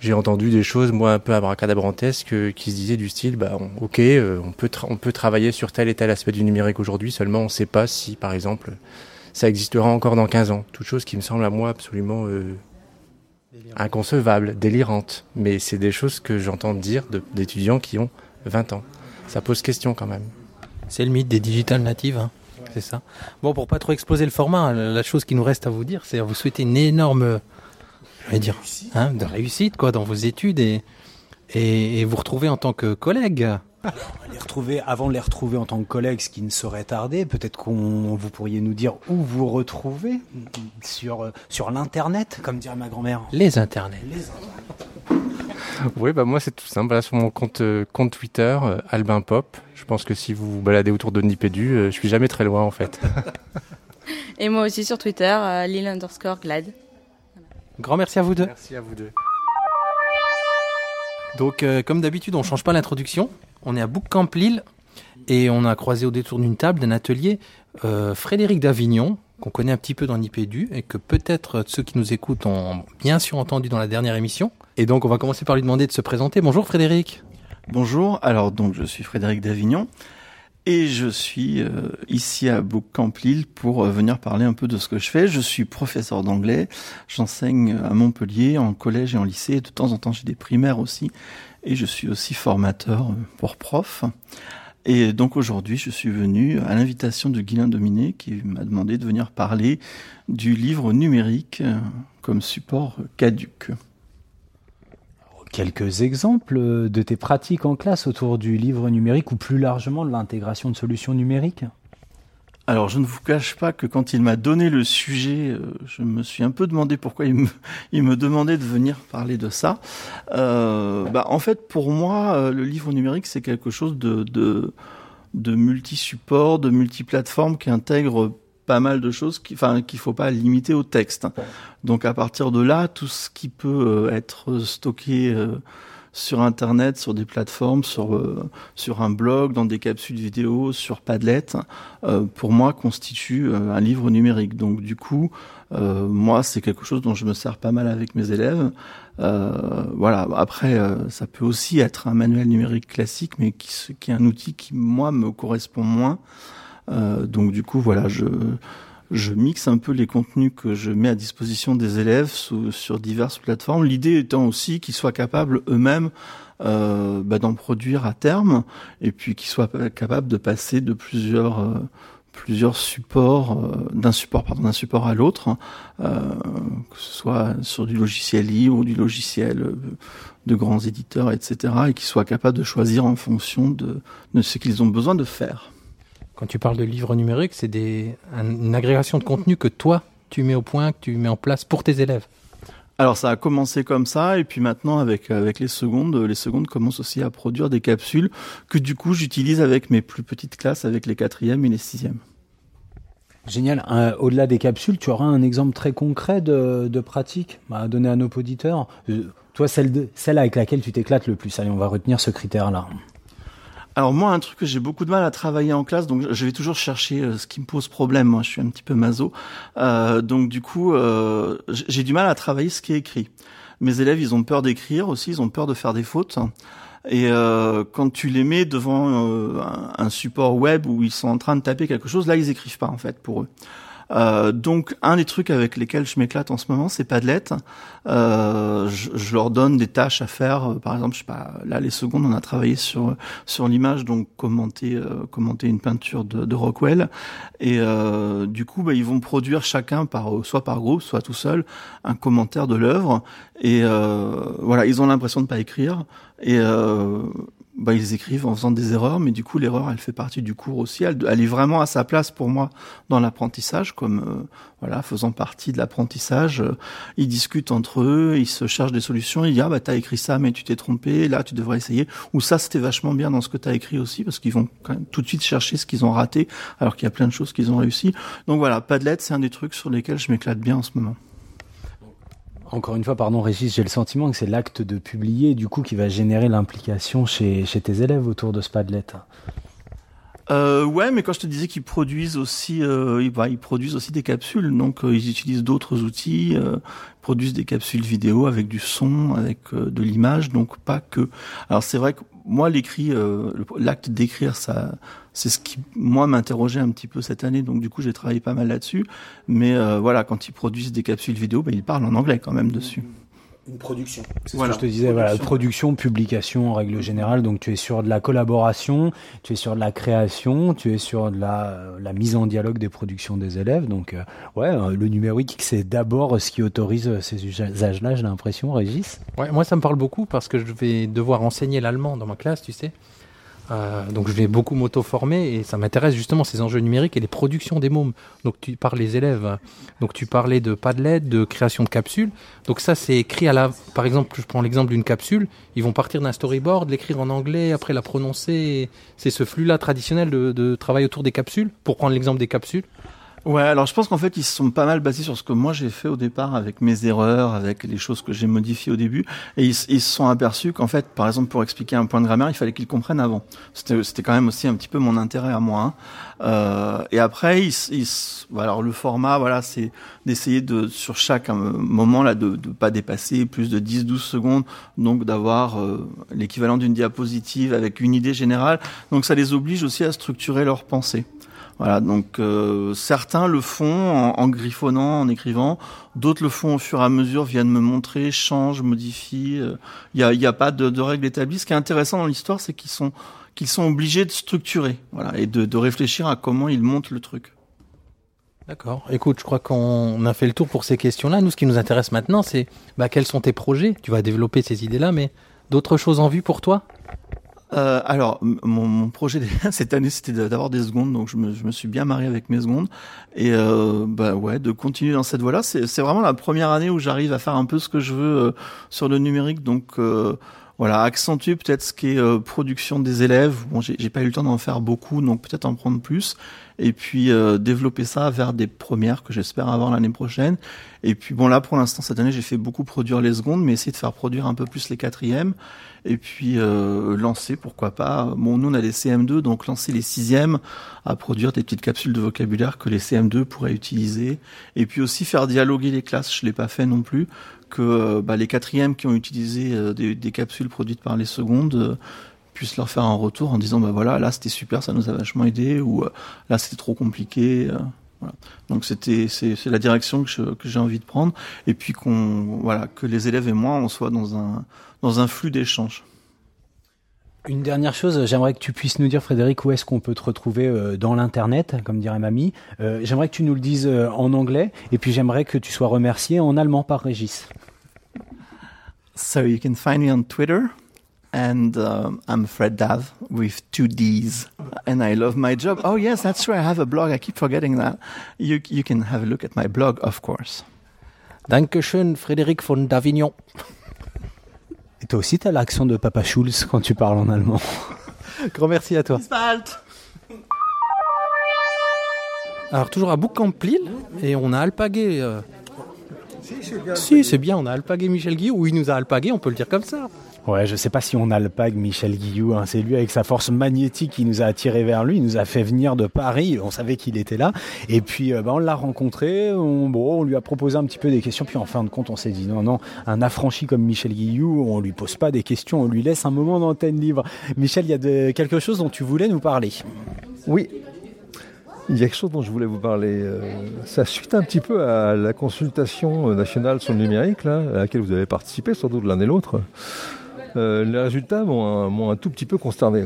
j'ai entendu des choses, moi, un peu abracadabrantesques, euh, qui se disaient du style, bah, on- ok, euh, on, peut on peut travailler sur tel et tel aspect du numérique aujourd'hui, seulement on ne sait pas si, par exemple, ça existera encore dans 15 ans. Toute chose qui me semble à moi absolument euh, inconcevable, délirante. Mais c'est des choses que j'entends dire d'étudiants qui ont 20 ans. Ça pose question quand même. C'est le mythe des digital natives, hein. c'est ça. Bon, pour pas trop exploser le format, hein, la chose qui nous reste à vous dire, c'est à vous souhaiter une énorme, je vais dire, hein, de réussite quoi dans vos études et, et, et vous retrouver en tant que collègue. Les retrouver avant de les retrouver en tant que collègues, ce qui ne saurait tarder. Peut-être qu'on vous pourriez nous dire où vous retrouvez sur sur l'internet, comme dirait ma grand-mère. Les internets. Oui, bah moi c'est tout simple. Là, sur mon compte, euh, compte Twitter, euh, Albin Pop. Je pense que si vous vous baladez autour de Nipédu, euh, je suis jamais très loin en fait. <laughs> Et moi aussi sur Twitter, euh, Lil underscore Glad. Grand merci à vous deux. Merci à vous deux. Donc, euh, comme d'habitude, on change pas l'introduction. On est à Bootcamp Lille. Et on a croisé au détour d'une table, d'un atelier, euh, Frédéric d'Avignon, qu'on connaît un petit peu dans Nipédu, et que peut-être ceux qui nous écoutent ont bien sûr entendu dans la dernière émission. Et donc on va commencer par lui demander de se présenter. Bonjour Frédéric. Bonjour, alors donc je suis Frédéric d'Avignon et je suis euh, ici à Bookcamp Lille pour euh, venir parler un peu de ce que je fais. Je suis professeur d'anglais, j'enseigne à Montpellier en collège et en lycée, de temps en temps j'ai des primaires aussi et je suis aussi formateur euh, pour prof. Et donc aujourd'hui, je suis venu à l'invitation de Guylain Dominé qui m'a demandé de venir parler du livre numérique comme support caduque. Quelques exemples de tes pratiques en classe autour du livre numérique ou plus largement de l'intégration de solutions numériques? Alors, je ne vous cache pas que quand il m'a donné le sujet, euh, je me suis un peu demandé pourquoi <laughs> il me, demandait de venir parler de ça. Euh, bah, en fait, pour moi, euh, le livre numérique, c'est quelque chose de, de, de multi-support, de multi-plateforme qui intègre pas mal de choses qui, enfin, qu'il faut pas limiter au texte. Donc, à partir de là, tout ce qui peut être stocké sur Internet, sur des plateformes, sur, euh, sur un blog, dans des capsules vidéo, sur Padlet, euh, pour moi constitue euh, un livre numérique. Donc du coup, moi, c'est quelque chose dont je me sers pas mal avec mes élèves. voilà. Après, ça peut aussi être un manuel numérique classique, mais qui, qui est un outil qui moi me correspond moins. Donc du coup, voilà, je je mixe un peu les contenus que je mets à disposition des élèves sous, sur diverses plateformes. L'idée étant aussi qu'ils soient capables eux-mêmes euh, bah, d'en produire à terme et puis qu'ils soient capables de passer de plusieurs euh, plusieurs supports euh, d'un support pardon d'un support à l'autre, euh, que ce soit sur du logiciel libre ou du logiciel euh, de grands éditeurs, etc. et qu'ils soient capables de choisir en fonction de, de ce qu'ils ont besoin de faire. Quand tu parles de livres numériques, c'est des, une agrégation de contenu que toi, tu mets au point, que tu mets en place pour tes élèves. Alors ça a commencé comme ça et puis maintenant avec avec les secondes, les secondes commencent aussi à produire des capsules que du coup j'utilise avec mes plus petites classes, avec les quatrièmes et les sixièmes. Génial. Euh, Au-delà des capsules, tu auras un exemple très concret de, de pratique à donner à nos auditeurs. Euh, toi, celle, de, celle avec laquelle tu t'éclates le plus. Allez, on va retenir ce critère-là. Alors moi, un truc que j'ai beaucoup de mal à travailler en classe, donc je vais toujours chercher euh, ce qui me pose problème. Moi, je suis un petit peu maso, euh, donc du coup, euh, j'ai du mal à travailler ce qui est écrit. Mes élèves, ils ont peur d'écrire aussi, ils ont peur de faire des fautes. Et euh, quand tu les mets devant un, support web où ils sont en train de taper quelque chose, là, ils écrivent pas en fait pour eux. Donc un des trucs avec lesquels je m'éclate en ce moment, c'est Padlet. Euh, je, leur donne des tâches à faire. Par exemple, je sais pas, là les secondes, on a travaillé sur sur l'image, donc commenter euh, commenter une peinture de, de Rockwell. Et euh, du coup, bah, ils vont produire chacun par soit par groupe, soit tout seul, un commentaire de l'œuvre. Et euh, voilà, ils ont l'impression de pas écrire. Et bah, ils écrivent en faisant des erreurs, mais du coup l'erreur elle fait partie du cours aussi. Elle, elle est vraiment à sa place pour moi dans l'apprentissage, comme euh, voilà faisant partie de l'apprentissage. ils discutent entre eux, ils se cherchent des solutions. Ils disent ah bah t'as écrit ça, mais tu t'es trompé. Là tu devrais essayer. Ou ça c'était vachement bien dans ce que t'as écrit aussi, parce qu'ils vont quand même tout de suite chercher ce qu'ils ont raté, alors qu'il y a plein de choses qu'ils ont réussi. Donc voilà, Padlet c'est un des trucs sur lesquels je m'éclate bien en ce moment. Encore une fois, pardon Régis, j'ai le sentiment que c'est l'acte de publier du coup qui va générer l'implication chez, tes élèves autour de ce Padlet. Euh, ouais, mais quand je te disais qu'ils produisent aussi, euh, ils, bah, ils, produisent aussi des capsules, donc euh, ils utilisent d'autres outils, euh, produisent des capsules vidéo avec du son, avec euh, de l'image, donc pas que. Alors c'est vrai que moi l'écrit, l'acte d'écrire, ça, c'est ce qui moi m'interrogeait un petit peu cette année, donc du coup j'ai travaillé pas mal là-dessus. Mais voilà, quand ils produisent des capsules vidéo, bah, ils parlent en anglais quand même dessus une production. C'est voilà, ce que je te disais, production. voilà, production, publication en règle générale. Donc tu es sur de la collaboration, tu es sur de la création, tu es sur de la, la mise en dialogue des productions des élèves. Donc euh, ouais, le numérique c'est d'abord ce qui autorise ces usages-là, j'ai l'impression, Régis. Ouais, moi ça me parle beaucoup parce que je vais devoir enseigner l'allemand dans ma classe, tu sais. Euh, donc je vais beaucoup m'auto-former et ça m'intéresse justement ces enjeux numériques et les productions des mômes. Donc tu parles les élèves, donc tu parlais de Padlet, de création de capsules. Donc ça c'est écrit à la, par exemple, je prends l'exemple d'une capsule, ils vont partir d'un storyboard, l'écrire en anglais, après la prononcer. C'est ce flux-là traditionnel de, de travail autour des capsules. Pour prendre l'exemple des capsules. Ouais, alors je pense qu'en fait ils se sont pas mal basés sur ce que moi j'ai fait au départ avec mes erreurs, avec les choses que j'ai modifiées au début, et ils, se sont aperçus qu'en fait, par exemple pour expliquer un point de grammaire, il fallait qu'ils comprennent avant. C'était quand même aussi un petit peu mon intérêt à moi. hein. Euh, et après, ils, ils, alors le format, voilà, c'est d'essayer de sur chaque euh, moment là de de pas dépasser plus de 10-12 secondes, donc d'avoir euh, l'équivalent d'une diapositive avec une idée générale. Donc ça les oblige aussi à structurer leur pensée. Voilà, donc euh, certains le font en, en griffonnant, en écrivant, d'autres le font au fur et à mesure, viennent me montrer, changent, modifient. euh, Il n'y a, y a pas de, de règles établies. Ce qui est intéressant dans l'histoire, c'est qu'ils sont qu'ils sont obligés de structurer, voilà, et de, de réfléchir à comment ils montent le truc. D'accord. Écoute, je crois qu'on a fait le tour pour ces questions-là. Nous, ce qui nous intéresse maintenant, c'est bah, quels sont tes projets? Tu vas développer ces idées-là, mais d'autres choses en vue pour toi? Euh, alors, mon, mon projet <laughs> cette année, c'était d'avoir des secondes, donc je me, suis bien marié avec mes secondes, et euh, bah ouais, de continuer dans cette voie-là. C'est c'est vraiment la première année où j'arrive à faire un peu ce que je veux euh, sur le numérique, donc euh, voilà, accentuer peut-être ce qui est euh, production des élèves. Bon, j'ai pas eu le temps d'en faire beaucoup, donc peut-être en prendre plus, et puis euh, développer ça vers des premières que j'espère avoir l'année prochaine. Et puis bon, là pour l'instant cette année, j'ai fait beaucoup produire les secondes, mais essayer de faire produire un peu plus les quatrièmes et puis euh, lancer, pourquoi pas. Bon, nous on a les CM2, donc lancer les sixièmes à produire des petites capsules de vocabulaire que les CM2 pourraient utiliser, et puis aussi faire dialoguer les classes. Je l'ai pas fait non plus, que euh, bah, les quatrièmes qui ont utilisé euh, des, capsules produites par les secondes euh, puissent leur faire un retour en disant bah voilà là c'était super, ça nous a vachement aidé, ou là c'était trop compliqué. voilà. Donc c'était c'est c'est la direction que que j'ai envie de prendre et puis qu'on voilà que les élèves et moi on soit dans un dans un flux d'échange. Une dernière chose, j'aimerais que tu puisses nous dire, Frédéric, où est-ce qu'on peut te retrouver euh, dans l'internet, comme dirait mamie. Euh, j'aimerais que tu nous le dises euh, en anglais, et puis j'aimerais que tu sois remercié en allemand par Régis. So you can find me on Twitter and um, I'm Fred Dav with two D's and I love my job. Oh yes, that's true. I have a blog. I keep forgetting that. You you can have a look at my blog, of course. Dankeschön, Frédéric von Davignon. Et toi aussi, t'as l'accent de Papa Schulz quand tu parles en allemand. <laughs> Grand merci à toi. Alors, toujours à Boucampli, et on a alpagué. euh, Si, c'est bien, on a alpagué Michel Guillou, ou il nous a alpagué, on peut le dire comme ça. Ouais, je sais pas si on a le pag Michel Guillou, hein. c'est lui avec sa force magnétique qui nous a attiré vers lui, il nous a fait venir de Paris, on savait qu'il était là, et puis euh, bah, on l'a rencontré, on, bon, on lui a proposé un petit peu des questions, puis en fin de compte on s'est dit non, non, un affranchi comme Michel Guillou, on lui pose pas des questions, on lui laisse un moment d'antenne libre. Michel, il y a de, quelque chose dont tu voulais nous parler? Oui. Il y a quelque chose dont je voulais vous parler. euh, Ça suite un petit peu à la consultation nationale sur le numérique, là, à laquelle vous avez participé, sans doute l'un et l'autre. Euh, les résultats m'ont un, tout petit peu consterné.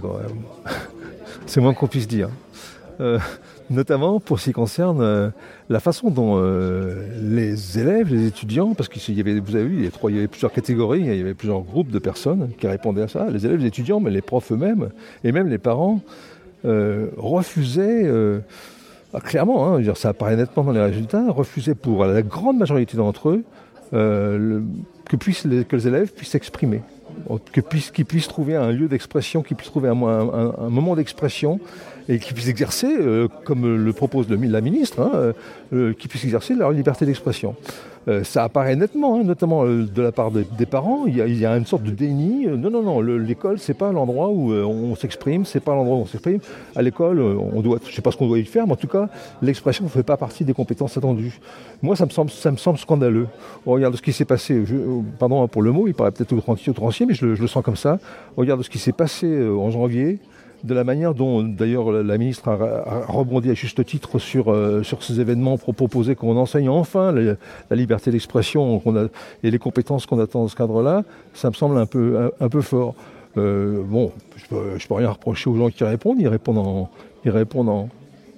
<laughs> C'est moins qu'on puisse dire. Euh, notamment pour ce qui concerne euh, la façon dont les élèves, les étudiants, parce qu'il y avait, vous avez vu, il y avait, plusieurs catégories, il y avait plusieurs groupes de personnes qui répondaient à ça, les élèves, les étudiants, mais les profs eux-mêmes, et même les parents, refusaient, ah, clairement, hein, ça apparaît nettement dans les résultats, refusaient pour la grande majorité d'entre eux que les élèves puissent s'exprimer, qu'ils puissent trouver un lieu d'expression, qu'ils puissent trouver un, moment d'expression et qu'ils puissent exercer, euh, comme le propose la ministre, hein, euh, euh, puissent exercer leur liberté d'expression. Euh, ça apparaît nettement, hein, notamment euh, de la part de- des parents. Il y, a, une sorte de déni. Euh, non, non, non. le- L'école, c'est pas l'endroit où on s'exprime. C'est pas l'endroit où on s'exprime. À l'école, on doit. Je sais pas ce qu'on doit y faire, mais en tout cas, l'expression ne fait pas partie des compétences attendues. Moi, ça me semble, scandaleux. On regarde ce qui s'est passé. Je, pardon hein, pour le mot, il paraît peut-être outrancier, outrancier, mais je le, je le sens comme ça. On regarde ce qui s'est passé en janvier de la manière dont d'ailleurs la ministre a, rebondi à juste titre sur, euh, sur ces événements pour proposer qu'on enseigne enfin la, liberté d'expression et les compétences qu'on attend dans ce cadre-là, ça me semble un peu, un, peu fort. Euh, bon, je peux, peux rien reprocher aux gens qui répondent, ils répondent en, ils répondent en,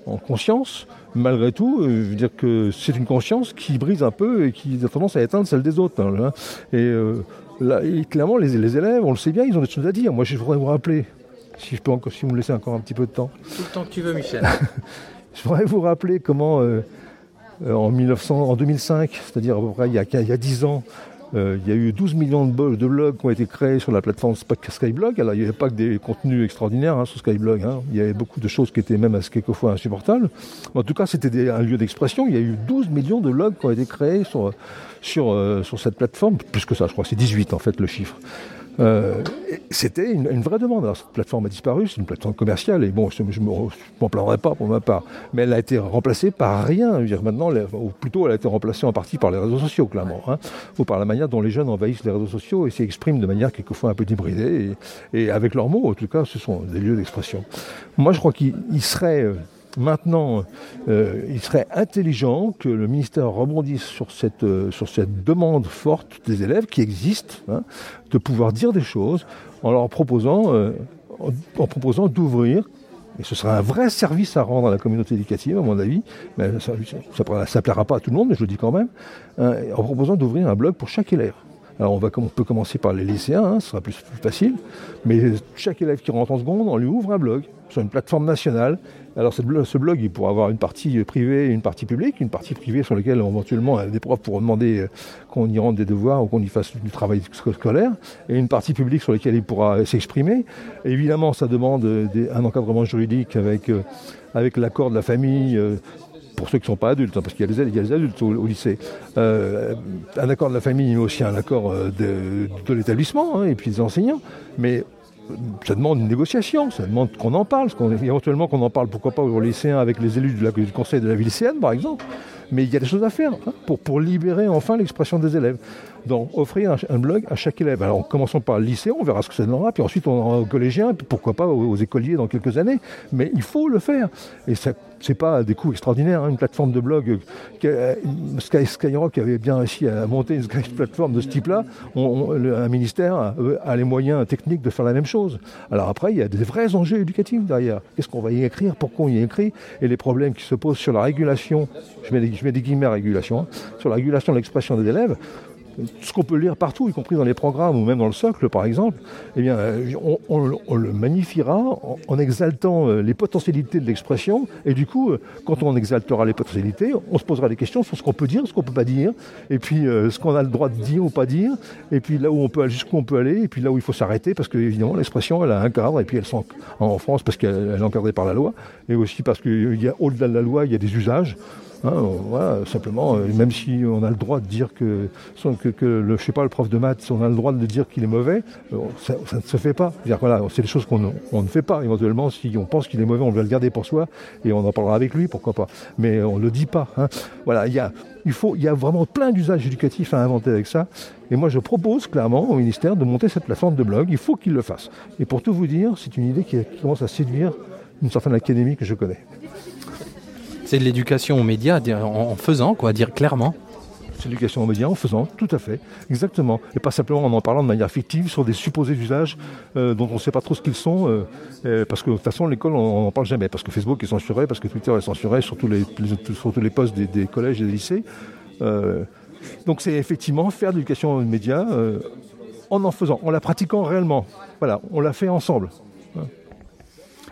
en conscience. Malgré tout, euh, je veux dire que c'est une conscience qui brise un peu et qui a tendance à éteindre celle des autres. hein, là. et là, clairement, les élèves, on le sait bien, ils ont des choses à dire. Moi, je voudrais vous rappeler, si je peux encore, si vous me laissez encore un petit peu de temps, Tout le temps que tu veux, Michel. <laughs> je voudrais vous rappeler comment, euh, euh, en, 1900, en 2005, c'est-à-dire à peu près il y a, il y a 10 ans, Euh, il y a eu 12 millions de, bo- de blogs qui ont été créés sur la plateforme Skyblog. Alors, il n'y avait pas que des contenus extraordinaires hein, sur Skyblog. hein. Il y avait beaucoup de choses qui étaient même quelquefois insupportables. Mais en tout cas, c'était un lieu d'expression. Il y a eu 12 millions de blogs qui ont été créés sur, sur, euh, sur cette plateforme. Plus que ça, je crois. C'est 18 en fait le chiffre. Euh, C'était une, vraie demande. Alors, cette plateforme a disparu, c'est une plateforme commerciale, et bon, je ne m'en plaindrai pas pour ma part. Mais elle a été remplacée par rien. Je veux dire, maintenant, ou plutôt, elle a été remplacée en partie par les réseaux sociaux, clairement, hein, ou par la manière dont les jeunes envahissent les réseaux sociaux et s'y expriment de manière quelquefois un peu débridée, et, et avec leurs mots, en tout cas, ce sont des lieux d'expression. Moi, je crois qu'il il serait. Maintenant, euh, il serait intelligent que le ministère rebondisse sur cette, euh, sur cette demande forte des élèves qui existe, hein, de pouvoir dire des choses en leur proposant, euh, en proposant d'ouvrir. Et ce sera un vrai service à rendre à la communauté éducative, à mon avis. Mais ça ne plaira pas à tout le monde, mais je le dis quand même. hein, en proposant d'ouvrir un blog pour chaque élève. Alors on, peut commencer par les lycéens, hein, ce sera plus, facile. Mais chaque élève qui rentre en seconde, on lui ouvre un blog sur une plateforme nationale. Alors ce blog, il pourra avoir une partie privée et une partie publique. Une partie privée sur laquelle éventuellement des profs pourront demander euh, qu'on y rende des devoirs ou qu'on y fasse du travail sco- scolaire. Et une partie publique sur laquelle il pourra s'exprimer. Évidemment, ça demande euh, un encadrement juridique avec, euh, avec l'accord de la famille. Pour ceux qui ne sont pas adultes, hein, parce qu'il y, a des- il y a des adultes au, lycée. Euh, un accord de la famille, mais aussi un accord euh, de, l'établissement, hein, et puis des enseignants. Mais ça demande une négociation, ça demande qu'on en parle, éventuellement qu'on en parle, pourquoi pas aux lycéens avec les élus du conseil de la vie lycéenne, par exemple. Mais il y a des choses à faire hein, pour, pour libérer enfin l'expression des élèves. Donc, offrir un, blog à chaque élève. Alors, commençons par le lycée, on verra ce que ça donnera, puis ensuite on en aux collégiens, pourquoi pas aux, écoliers dans quelques années. Mais il faut le faire. Et ça, c'est pas des coûts extraordinaires. hein. Une plateforme de blog, euh, euh, Sky, Skyrock avait bien réussi à monter une plateforme de ce type-là. Un ministère a, a les moyens techniques de faire la même chose. Alors après, il y a des vrais enjeux éducatifs derrière. Qu'est-ce qu'on va y écrire? Pourquoi on y écrit? Et les problèmes qui se posent sur la régulation, je mets des, je mets des guillemets à régulation, hein, sur la régulation de l'expression des élèves, ce qu'on peut lire partout, y compris dans les programmes ou même dans le socle, par exemple, eh bien, euh, on, le magnifiera en, en exaltant euh, les potentialités de l'expression. Et du coup, euh, quand on exaltera les potentialités, on se posera des questions sur ce qu'on peut dire, ce qu'on peut pas dire, et puis ce qu'on a le droit de dire ou pas dire, et puis là où on peut aller, jusqu'où on peut aller, et puis là où il faut s'arrêter, parce que évidemment l'expression, elle a un cadre, et puis elle s'en- en France parce qu'elle elle est encadrée par la loi, et aussi parce qu'il y a au-delà de la loi, il y a des usages. Euh, voilà, simplement, euh, même si on a le droit de dire que, que, le, je sais pas, le prof de maths, on a le droit de dire qu'il est mauvais, euh, ça, ne se fait pas. C'est des choses qu'on ne- fait pas. Éventuellement, si on pense qu'il est mauvais, on va le garder pour soi et on en parlera avec lui, pourquoi pas. Mais on ne le dit pas. hein. Voilà, il y a, il y a vraiment plein d'usages éducatifs à inventer avec ça. Et moi, je propose clairement au ministère de monter cette plateforme de blog. Il faut qu'il le fasse. Et pour tout vous dire, c'est une idée qui commence à séduire une certaine académie que je connais. C'est de l'éducation aux médias, en faisant, quoi, dire clairement. C'est l'éducation aux médias en faisant, tout à fait, exactement. Et pas simplement en en parlant de manière fictive sur des supposés usages euh, dont on ne sait pas trop ce qu'ils sont, euh, euh, parce que de toute façon, l'école, on n'en parle jamais, parce que Facebook est censuré, parce que Twitter est censuré sur tous les, sur tous les postes des, des collèges et des lycées. Donc c'est effectivement faire de l'éducation aux médias en en faisant, en la pratiquant réellement. Voilà, on l'a fait ensemble.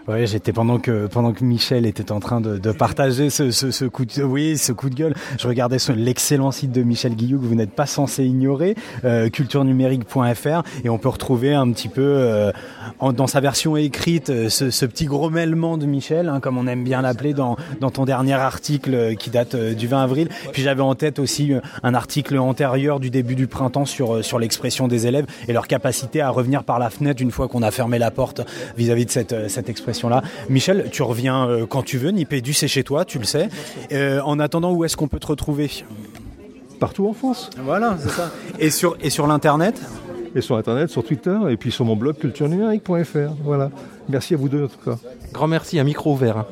Ouais, j'étais pendant que pendant que Michel était en train de, partager ce, ce, coup de oui ce coup de gueule. Je regardais l'excellent site de Michel Guillou que vous n'êtes pas censé ignorer, euh, culturenumérique.fr, et on peut retrouver un petit peu euh, dans sa version écrite euh, ce, petit grommellement de Michel, hein, comme on aime bien l'appeler dans dans ton dernier article euh, qui date du 20 avril. Puis j'avais en tête aussi un article antérieur du début du printemps sur sur l'expression des élèves et leur capacité à revenir par la fenêtre une fois qu'on a fermé la porte vis-à-vis de cette cette expression là. Michel, tu reviens euh, quand tu veux. Nipédu, c'est chez toi, tu le sais. Euh, en attendant, où est-ce qu'on peut te retrouver? Partout en France. Voilà, c'est ça. Et sur et sur l'internet? Et sur Internet, sur Twitter, et puis sur mon blog culturenumérique.fr. Voilà. Merci à vous deux en tout cas. Grand merci, un micro ouvert. hein.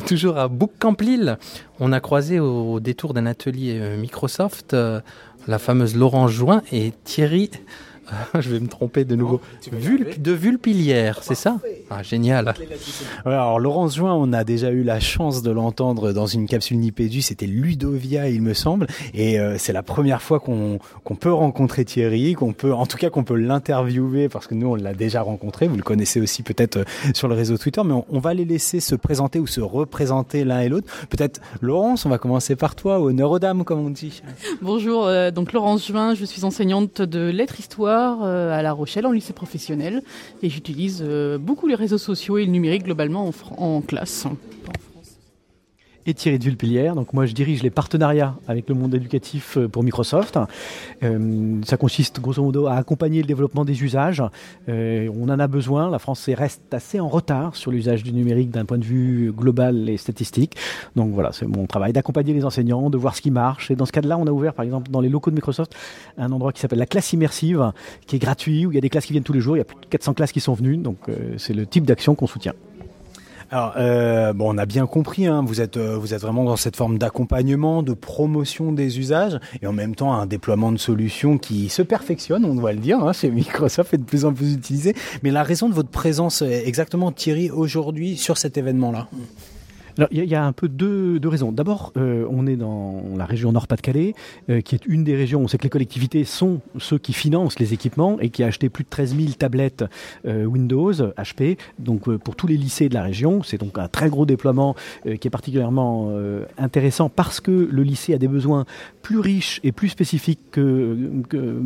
<laughs> Toujours à Bootcamp Lille, on a croisé au détour d'un atelier euh, Microsoft la fameuse Laurent Join et Thierry <laughs> je vais me tromper de nouveau. Vulp- de Vulpilière, c'est ça Ah, génial. Ouais, alors Laurence Join, on a déjà eu la chance de l'entendre dans une capsule Nipédu, c'était Ludovia il me semble, et euh, c'est la première fois qu'on peut rencontrer Thierry, qu'on peut, en tout cas qu'on peut l'interviewer parce que nous on l'a déjà rencontré, vous le connaissez aussi peut-être euh, sur le réseau Twitter, mais on, on va les laisser se présenter ou se représenter l'un et l'autre. Peut-être Laurence, on va commencer par toi, honneur aux dames comme on dit. Bonjour, euh, donc Laurence Juin, je suis enseignante de lettres-histoire euh, à La Rochelle en lycée professionnel et j'utilise euh, beaucoup les réseaux sociaux et le numérique globalement en, classe. Et Thierry de Vulpilière. Donc moi je dirige les partenariats avec le monde éducatif euh, pour Microsoft. Euh, ça consiste grosso modo à accompagner le développement des usages. Euh, on en a besoin. La France reste assez en retard sur l'usage du numérique d'un point de vue global et statistique. Donc voilà, c'est mon travail d'accompagner les enseignants, de voir ce qui marche. Et dans ce cadre-là, on a ouvert par exemple dans les locaux de Microsoft un endroit qui s'appelle la classe immersive, qui est gratuit, où il y a des classes qui viennent tous les jours. Il y a plus de 400 classes qui sont venues. Donc c'est le type d'action qu'on soutient. Alors, euh, on a bien compris, hein, vous, êtes, euh, vous êtes vraiment dans cette forme d'accompagnement, de promotion des usages, et en même temps un déploiement de solutions qui se perfectionne, on doit le dire, hein, chez Microsoft est de plus en plus utilisé. Mais la raison de votre présence euh, exactement, Thierry, aujourd'hui sur cet événement-là? Alors, il y, a- un peu deux, deux raisons. D'abord, euh, on est dans la région Nord-Pas-de-Calais, euh, qui est une des régions, on sait que les collectivités sont ceux qui financent les équipements et qui a acheté plus de 13 000 tablettes euh, Windows, HP, donc pour tous les lycées de la région. C'est donc un très gros déploiement qui est particulièrement intéressant parce que le lycée a des besoins plus riches et plus spécifiques que,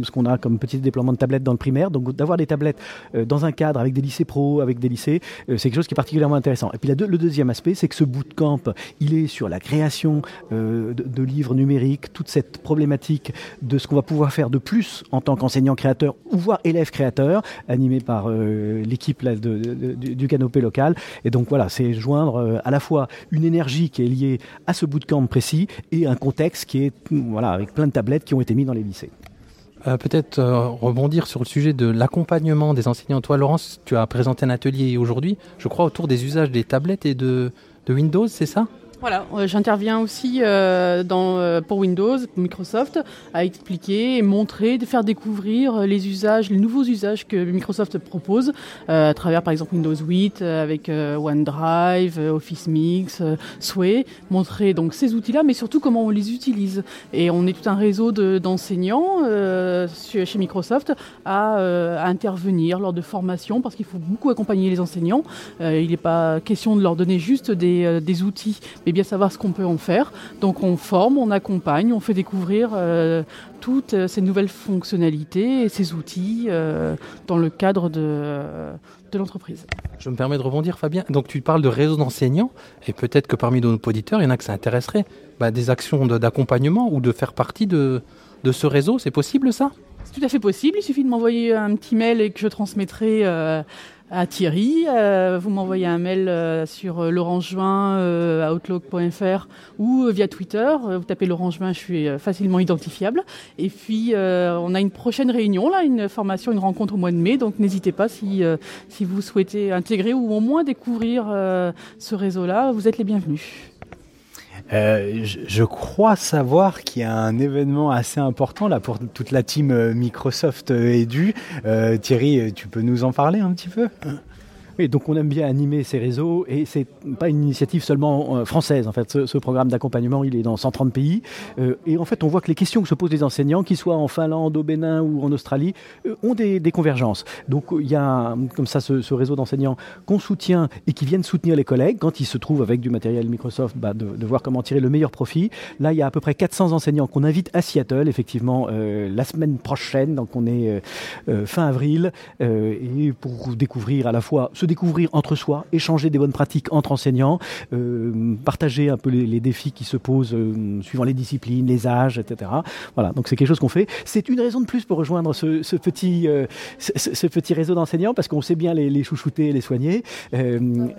ce qu'on a comme petit déploiement de tablettes dans le primaire. Donc d'avoir des tablettes dans un cadre avec des lycées pro, avec des lycées, c'est quelque chose qui est particulièrement intéressant. Et puis le deuxième aspect, c'est que ce bootcamp, il est sur la création euh, de, livres numériques, toute cette problématique de ce qu'on va pouvoir faire de plus en tant qu'enseignant créateur ou voire élève créateur, animé par euh, l'équipe de- du, canopé local. Et donc voilà, c'est joindre euh, à la fois une énergie qui est liée à ce bootcamp précis et un contexte qui est voilà avec plein de tablettes qui ont été mis dans les lycées. Peut-être rebondir sur le sujet de l'accompagnement des enseignants. Toi, Laurence, tu as présenté un atelier aujourd'hui, je crois, autour des usages des tablettes et de, de Windows, c'est ça? Voilà, euh, j'interviens aussi euh, euh, pour Windows, pour Microsoft, à expliquer montrer, faire découvrir les usages, les nouveaux usages que Microsoft propose à travers par exemple Windows 8 euh, avec OneDrive, Office Mix, Sway, montrer donc ces outils-là, mais surtout comment on les utilise. Et on est tout un réseau de- d'enseignants chez Microsoft à, intervenir lors de formations parce qu'il faut beaucoup accompagner les enseignants. Il n'est pas question de leur donner juste des, des outils, mais bien savoir ce qu'on peut en faire. Donc on forme, on accompagne, on fait découvrir euh, toutes euh, ces nouvelles fonctionnalités et ces outils euh, dans le cadre de, de l'entreprise. Je me permets de rebondir, Fabien. Donc, tu parles de réseau d'enseignants, et peut-être que parmi nos auditeurs, il y en a que ça intéresserait. Bah, des actions d'accompagnement ou de faire partie de, de ce réseau, c'est possible ça? C'est tout à fait possible, il suffit de m'envoyer un petit mail et que je transmettrai euh, à Thierry. Euh, vous m'envoyez un mail euh, sur euh, laurencejoin, euh, outlook.fr ou euh, via Twitter. Euh, Vous tapez Laurent Juin, je suis facilement identifiable. Et puis, on a une prochaine réunion, là, une formation, une rencontre au mois de mai. Donc, n'hésitez pas si, si vous souhaitez intégrer ou au moins découvrir ce réseau-là, vous êtes les bienvenus. Euh, je, crois savoir qu'il y a un événement assez important là pour toute la team euh, Microsoft euh, Edu. Euh, Thierry, euh, tu peux nous en parler un petit peu? Oui, donc on aime bien animer ces réseaux et c'est pas une initiative seulement euh, française. En fait, ce, ce programme d'accompagnement, il est dans 130 pays Euh, et en fait, on voit que les questions que se posent les enseignants, qu'ils soient en Finlande, au Bénin ou en Australie, euh, ont des, convergences. Donc il y a comme ça ce, ce réseau d'enseignants qu'on soutient et qui viennent soutenir les collègues quand ils se trouvent avec du matériel Microsoft, bah, de, voir comment tirer le meilleur profit. Là, il y a à peu près 400 enseignants qu'on invite à Seattle, effectivement, la semaine prochaine. Donc on est fin avril et pour découvrir à la fois découvrir entre soi, échanger des bonnes pratiques entre enseignants, euh, partager un peu les, défis qui se posent euh, suivant les disciplines, les âges, etc. Voilà, donc c'est quelque chose qu'on fait. C'est une raison de plus pour rejoindre ce, petit, euh, ce, petit réseau d'enseignants parce qu'on sait bien les, chouchouter, les soigner.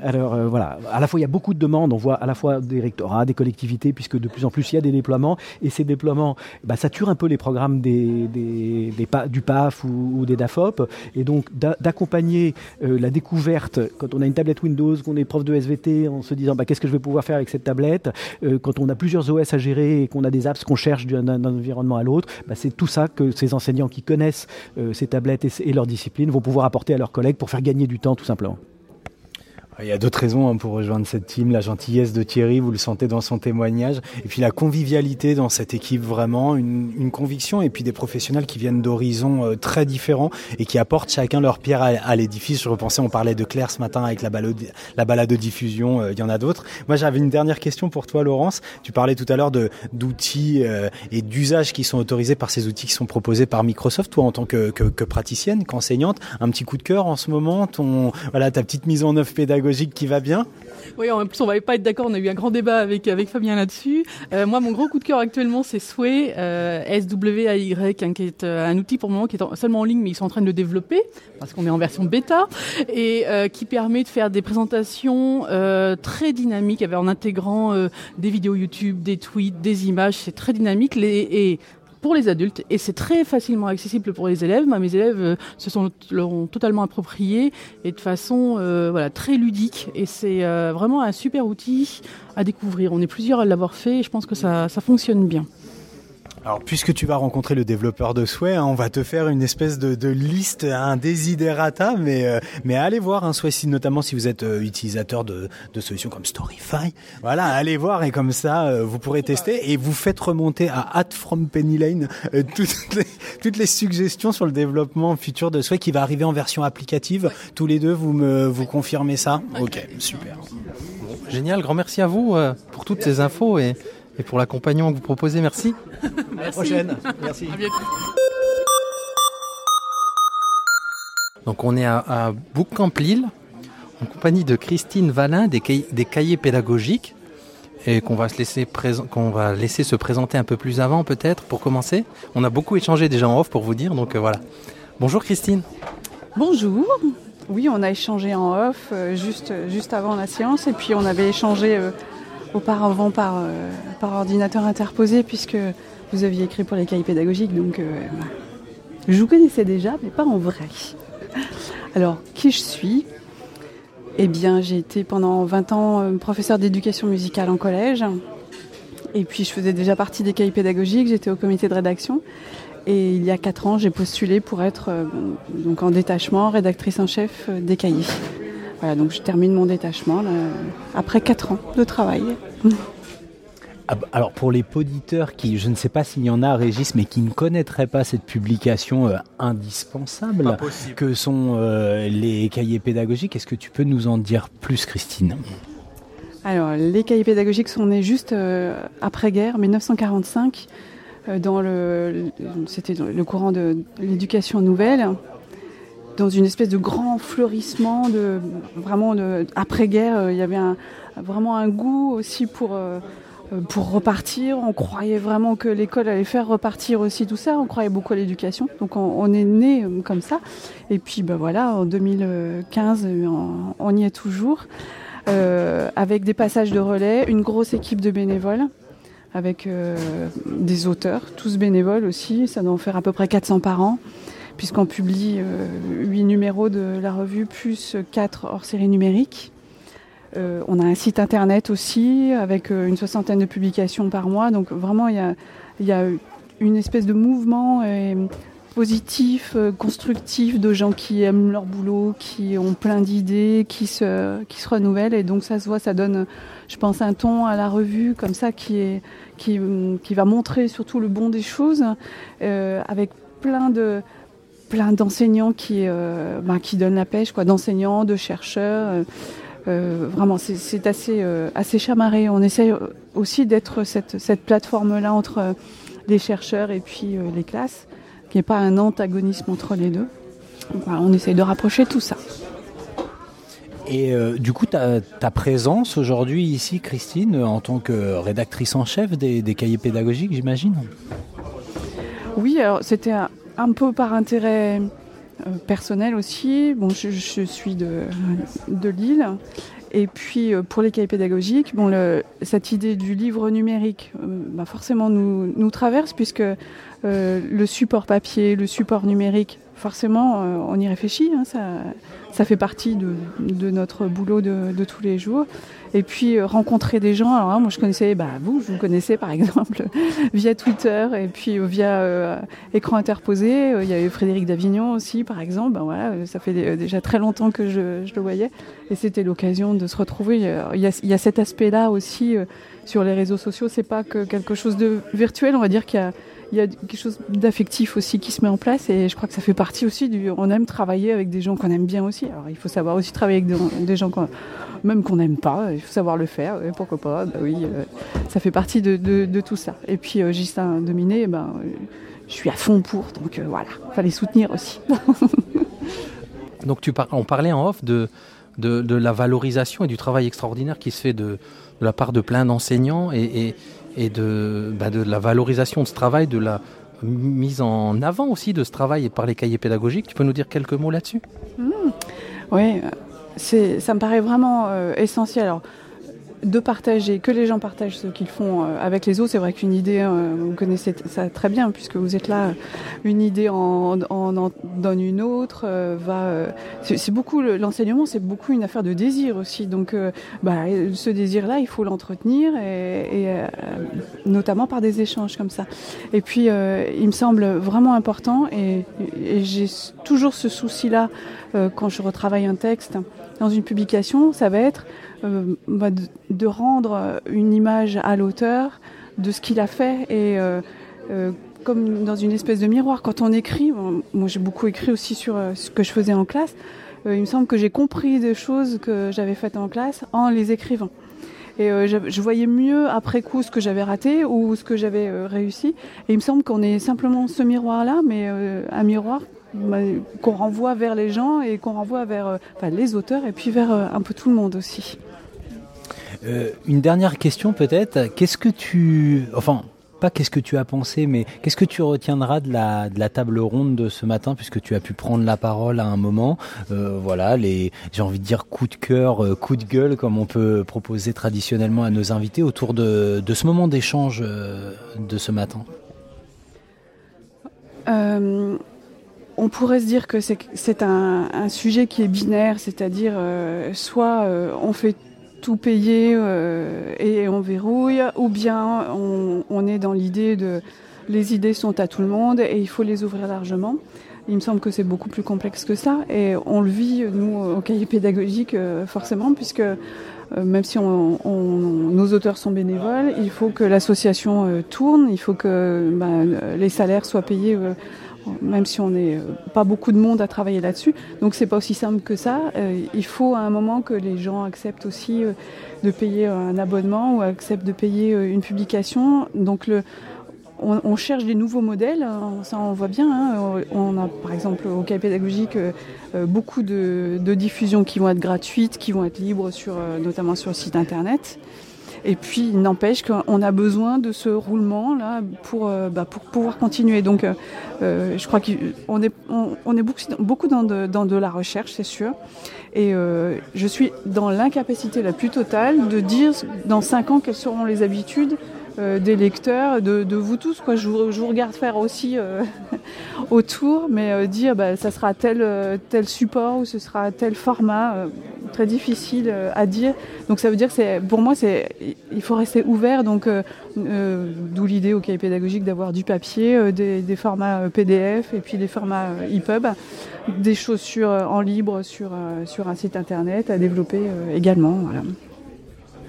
Alors voilà, à la fois il y a beaucoup de demandes, on voit à la fois des rectorats, des collectivités, puisque de plus en plus il y a des déploiements et ces déploiements bah, saturent un peu les programmes du PAF ou, des DAFOP et donc d'a- d'accompagner la découverte quand on a une tablette Windows, qu'on est prof de SVT, en se disant bah, qu'est-ce que je vais pouvoir faire avec cette tablette. Euh, quand on a plusieurs OS à gérer et qu'on a des apps qu'on cherche d'un environnement à l'autre, bah, c'est tout ça que ces enseignants qui connaissent euh, ces tablettes et, et leurs disciplines vont pouvoir apporter à leurs collègues pour faire gagner du temps tout simplement. Il y a d'autres raisons hein, pour rejoindre cette team, la gentillesse de Thierry, vous le sentez dans son témoignage, et puis la convivialité dans cette équipe vraiment, une, une conviction, et puis des professionnels qui viennent d'horizons euh, très différents et qui apportent chacun leur pierre à, à l'édifice. Je repensais, on parlait de Claire ce matin avec la balade, la balade de diffusion, euh, il y en a d'autres. Moi j'avais une dernière question pour toi Laurence, tu parlais tout à l'heure d'outils euh, et d'usages qui sont autorisés par ces outils qui sont proposés par Microsoft, toi en tant que, que, que praticienne, qu'enseignante, un petit coup de cœur en ce moment, ton, voilà, ta petite mise en œuvre pédagogique qui va bien Oui, en plus, on va pas être d'accord. On a eu un grand débat avec, avec Fabien là-dessus. Euh, moi, mon gros coup de cœur actuellement, c'est Sway, euh, SWAY, hein, qui est euh, un outil pour le moment qui est en- seulement en ligne, mais ils sont en train de le développer parce qu'on est en version bêta et euh, qui permet de faire des présentations très dynamiques en intégrant des vidéos YouTube, des tweets, des images. C'est très dynamique. Et pour les adultes et c'est très facilement accessible pour les élèves. Mes élèves euh, se sont l'ont totalement approprié et de façon euh, voilà très ludique et c'est euh, vraiment un super outil à découvrir. On est plusieurs à l'avoir fait et je pense que ça fonctionne bien. Alors, puisque tu vas rencontrer le développeur de Sway, hein, on va te faire une espèce de, de liste, un desiderata, mais, euh, mais allez voir un Sway, si- notamment si vous êtes euh, utilisateur de, solutions comme Storyfy. Voilà, allez voir et comme ça, euh, vous pourrez tester et vous faites remonter à At from Penny Lane toutes, les, toutes les suggestions sur le développement futur de Sway qui va arriver en version applicative. Tous les deux, vous me vous confirmez ça? Ok, super. Génial, grand merci à vous pour toutes ces infos et, et pour l'accompagnement que vous proposez. Merci. À la prochaine. Merci. À bientôt. Donc on est à, à Bootcamp Lille en compagnie de Christine Valin des, cahiers- des cahiers pédagogiques et qu'on va se laisser qu'on va laisser se présenter un peu plus avant peut-être pour commencer. On a beaucoup échangé déjà en off pour vous dire donc euh, voilà. Bonjour Christine. Bonjour. Oui, on a échangé en off euh, juste, juste avant la séance et puis on avait échangé euh, auparavant par, euh, par ordinateur interposé puisque vous aviez écrit pour les cahiers pédagogiques. Donc, euh, je vous connaissais déjà, mais pas en vrai. Alors, qui je suis? Eh bien, j'ai été pendant 20 ans euh, professeur d'éducation musicale en collège. Et puis, je faisais déjà partie des cahiers pédagogiques. J'étais au comité de rédaction. Et il y a quatre ans, j'ai postulé pour être euh, donc en détachement, rédactrice en chef des cahiers. Voilà, donc je termine mon détachement là, après quatre ans de travail. Ah bah, Alors pour les poditeurs qui, je ne sais pas s'il y en a, Régis, mais qui ne connaîtraient pas cette publication euh, indispensable que sont euh, les cahiers pédagogiques, est-ce que tu peux nous en dire plus, Christine? Alors, les cahiers pédagogiques sont nés juste euh, après-guerre, 1945, euh, dans le, c'était le courant de l'éducation nouvelle, dans une espèce de grand fleurissement de vraiment après-guerre. euh, il y avait vraiment un goût aussi pour euh, euh, pour repartir. On croyait vraiment que l'école allait faire repartir aussi tout ça. On croyait beaucoup à l'éducation. Donc on, est né comme ça. Et puis ben voilà, en 2015, euh, on, y est toujours. Avec des passages de relais, une grosse équipe de bénévoles, avec des auteurs, tous bénévoles aussi. Ça doit en faire à peu près 400 par an, puisqu'on publie euh, 8 numéros de la revue, plus 4 hors série numérique. Euh, on a un site internet aussi, avec euh, une soixantaine de publications par mois. Donc vraiment, il y a, une espèce de mouvement positif, constructif, de gens qui aiment leur boulot, qui ont plein d'idées, qui se, qui se renouvellent. Et donc ça se voit, ça donne, je pense, un ton à la revue comme ça qui, est, qui, qui va montrer surtout le bon des choses, avec plein de plein d'enseignants qui, euh, ben, qui donnent la pêche, quoi, d'enseignants, de chercheurs. euh, euh, vraiment, c'est- c'est assez, euh, assez chamarré. On essaie aussi d'être cette, cette plateforme-là entre les chercheurs et puis les classes, qu'il n'y ait pas un antagonisme entre les deux. Donc, voilà, on essaye de rapprocher tout ça. Et euh, du coup, ta, ta présence aujourd'hui ici, Christine, en tant que rédactrice en chef des, des cahiers pédagogiques, j'imagine? Oui, alors c'était un, peu par intérêt euh, personnel aussi. Bon, je, suis de, Lille. Et puis euh, pour les cahiers pédagogiques, bon, cette idée du livre numérique, euh, bah, forcément nous, nous traverse puisque le support papier, le support numérique forcément, euh, on y réfléchit. hein, ça, ça fait partie de, notre boulot de, tous les jours. Et puis euh, rencontrer des gens. Là, moi, je connaissais, bah, vous, je vous connaissais par <laughs> exemple via Twitter et puis euh, via écran interposé. Il y avait Frédéric Davignon aussi, par exemple. Ben voilà, ça fait dé- déjà très longtemps que je, le voyais et c'était l'occasion de se retrouver. Il y a, cet aspect-là aussi sur les réseaux sociaux. C'est pas que quelque chose de virtuel. On va dire qu'il y a il y a quelque chose d'affectif aussi qui se met en place et je crois que ça fait partie aussi du. On aime travailler avec des gens qu'on aime bien aussi. Alors il faut savoir aussi travailler avec des, gens même qu'on n'aime pas. Il faut savoir le faire. pourquoi pas Bah oui, euh, ça fait partie de, tout ça. Et puis euh, Gislain Dominé, ben, je suis à fond pour. Donc euh, voilà, fallait soutenir aussi. <laughs> Donc tu par- on parlait en off de, de, la valorisation et du travail extraordinaire qui se fait de, la part de plein d'enseignants et, et de, bah, de la valorisation de ce travail, de la mise en avant aussi de ce travail par les cahiers pédagogiques. Tu peux nous dire quelques mots là-dessus? Oui, c'est, ça me paraît vraiment euh, essentiel. De partager, que les gens partagent ce qu'ils font euh, avec les autres. C'est vrai qu'une idée, euh, vous connaissez ça très bien puisque vous êtes là, une idée en, en, en donne une autre. euh, va, c'est, beaucoup le- l'enseignement, c'est beaucoup une affaire de désir aussi. Donc, bah, ce désir-là, il faut l'entretenir et, et, notamment par des échanges comme ça. Et puis, il me semble vraiment important et, et j'ai toujours ce souci-là quand je retravaille un texte dans une publication, ça va être euh, bah, de, de rendre une image à l'auteur de ce qu'il a fait et euh, euh, comme dans une espèce de miroir. Quand on écrit, bon, moi j'ai beaucoup écrit aussi sur euh, ce que je faisais en classe, euh, il me semble que j'ai compris des choses que j'avais faites en classe en les écrivant. Et euh, je, je voyais mieux après coup ce que j'avais raté ou ce que j'avais euh, réussi. Et il me semble qu'on est simplement ce miroir-là, mais euh, un miroir bah, qu'on renvoie vers les gens et qu'on renvoie vers euh, enfin, les auteurs et puis vers euh, un peu tout le monde aussi. Euh, une dernière question peut-être. Qu'est-ce que tu... Enfin, pas qu'est-ce que tu as pensé, mais qu'est-ce que tu retiendras de la, table ronde de ce matin, puisque tu as pu prendre la parole à un moment? Euh, Voilà, les, j'ai envie de dire coup de cœur, euh, coup de gueule, comme on peut proposer traditionnellement à nos invités autour de, ce moment d'échange de ce matin. On pourrait se dire que c'est un, sujet qui est binaire, c'est-à-dire soit on fait tout payer euh, et on verrouille, ou bien on, on est dans l'idée de les idées sont à tout le monde et il faut les ouvrir largement. Il me semble que c'est beaucoup plus complexe que ça et on le vit, nous, au cahier pédagogique, euh, forcément, puisque euh, même si on, on- nos auteurs sont bénévoles, il faut que l'association euh, tourne, il faut que ben, les salaires soient payés, euh, même si on n'est euh, pas beaucoup de monde à travailler là-dessus. Donc c'est pas aussi simple que ça. Euh, il faut à un moment que les gens acceptent aussi euh, de payer un abonnement ou acceptent de payer une publication. Donc on, cherche des nouveaux modèles, ça on voit bien. hein. On a par exemple au cas pédagogique beaucoup de, diffusions qui vont être gratuites, qui vont être libres, notamment sur le site internet. Et puis, il n'empêche qu'on a besoin de ce roulement-là pour, euh, bah, pour pouvoir continuer. Donc, euh, euh, je crois qu'on est, on, est beaucoup, dans, de, dans de la recherche, c'est sûr. Et je suis dans l'incapacité la plus totale de dire dans cinq ans quelles seront les habitudes des lecteurs, de, de vous tous. Quoi. Je, vous, regarde faire aussi <laughs> autour, mais dire bah, ça sera tel, tel support ou ce sera tel format, très difficile euh, à dire. Donc ça veut dire que c'est, pour moi, c'est, il faut rester ouvert. Donc euh, euh, d'où l'idée au cahier pédagogique d'avoir du papier, euh, des, des formats PDF et puis des formats EPUB, des choses sur, en libre sur, sur un site internet à développer euh, également. Voilà.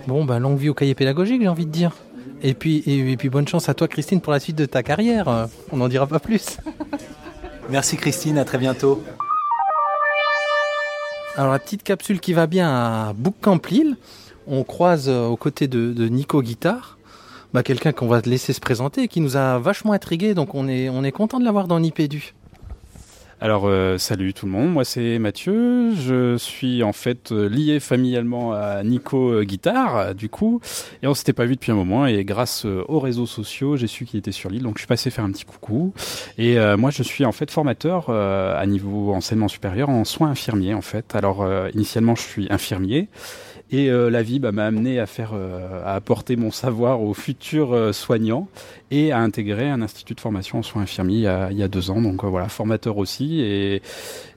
Bon, ben longue vie au cahier pédagogique, j'ai envie de dire. Et puis, et, et puis bonne chance à toi, Christine, pour la suite de ta carrière. On n'en dira pas plus. <laughs> Merci Christine, à très bientôt. Alors la petite capsule qui va bien à Bootcamp Lille, on croise euh, aux côtés de, Nico Guitare, bah, quelqu'un qu'on va laisser se présenter et qui nous a vachement intrigué, donc on est, on est content de l'avoir dans Nipédu. Alors euh, salut tout le monde, moi c'est Mathieu, je suis en fait euh, lié familialement à Nico euh, Guitare du coup, et on s'était pas vu depuis un moment. Et grâce euh, aux réseaux sociaux j'ai su qu'il était sur l'île. Donc je suis passé faire un petit coucou. Et euh, moi je suis en fait formateur euh, à niveau enseignement supérieur en soins infirmiers en fait. Alors initialement je suis infirmier. Et la vie bah, m'a amené à faire, à apporter mon savoir aux futurs soignants et à intégrer un institut de formation en soins infirmiers il y a, a deux ans. Donc euh, voilà, formateur aussi. Et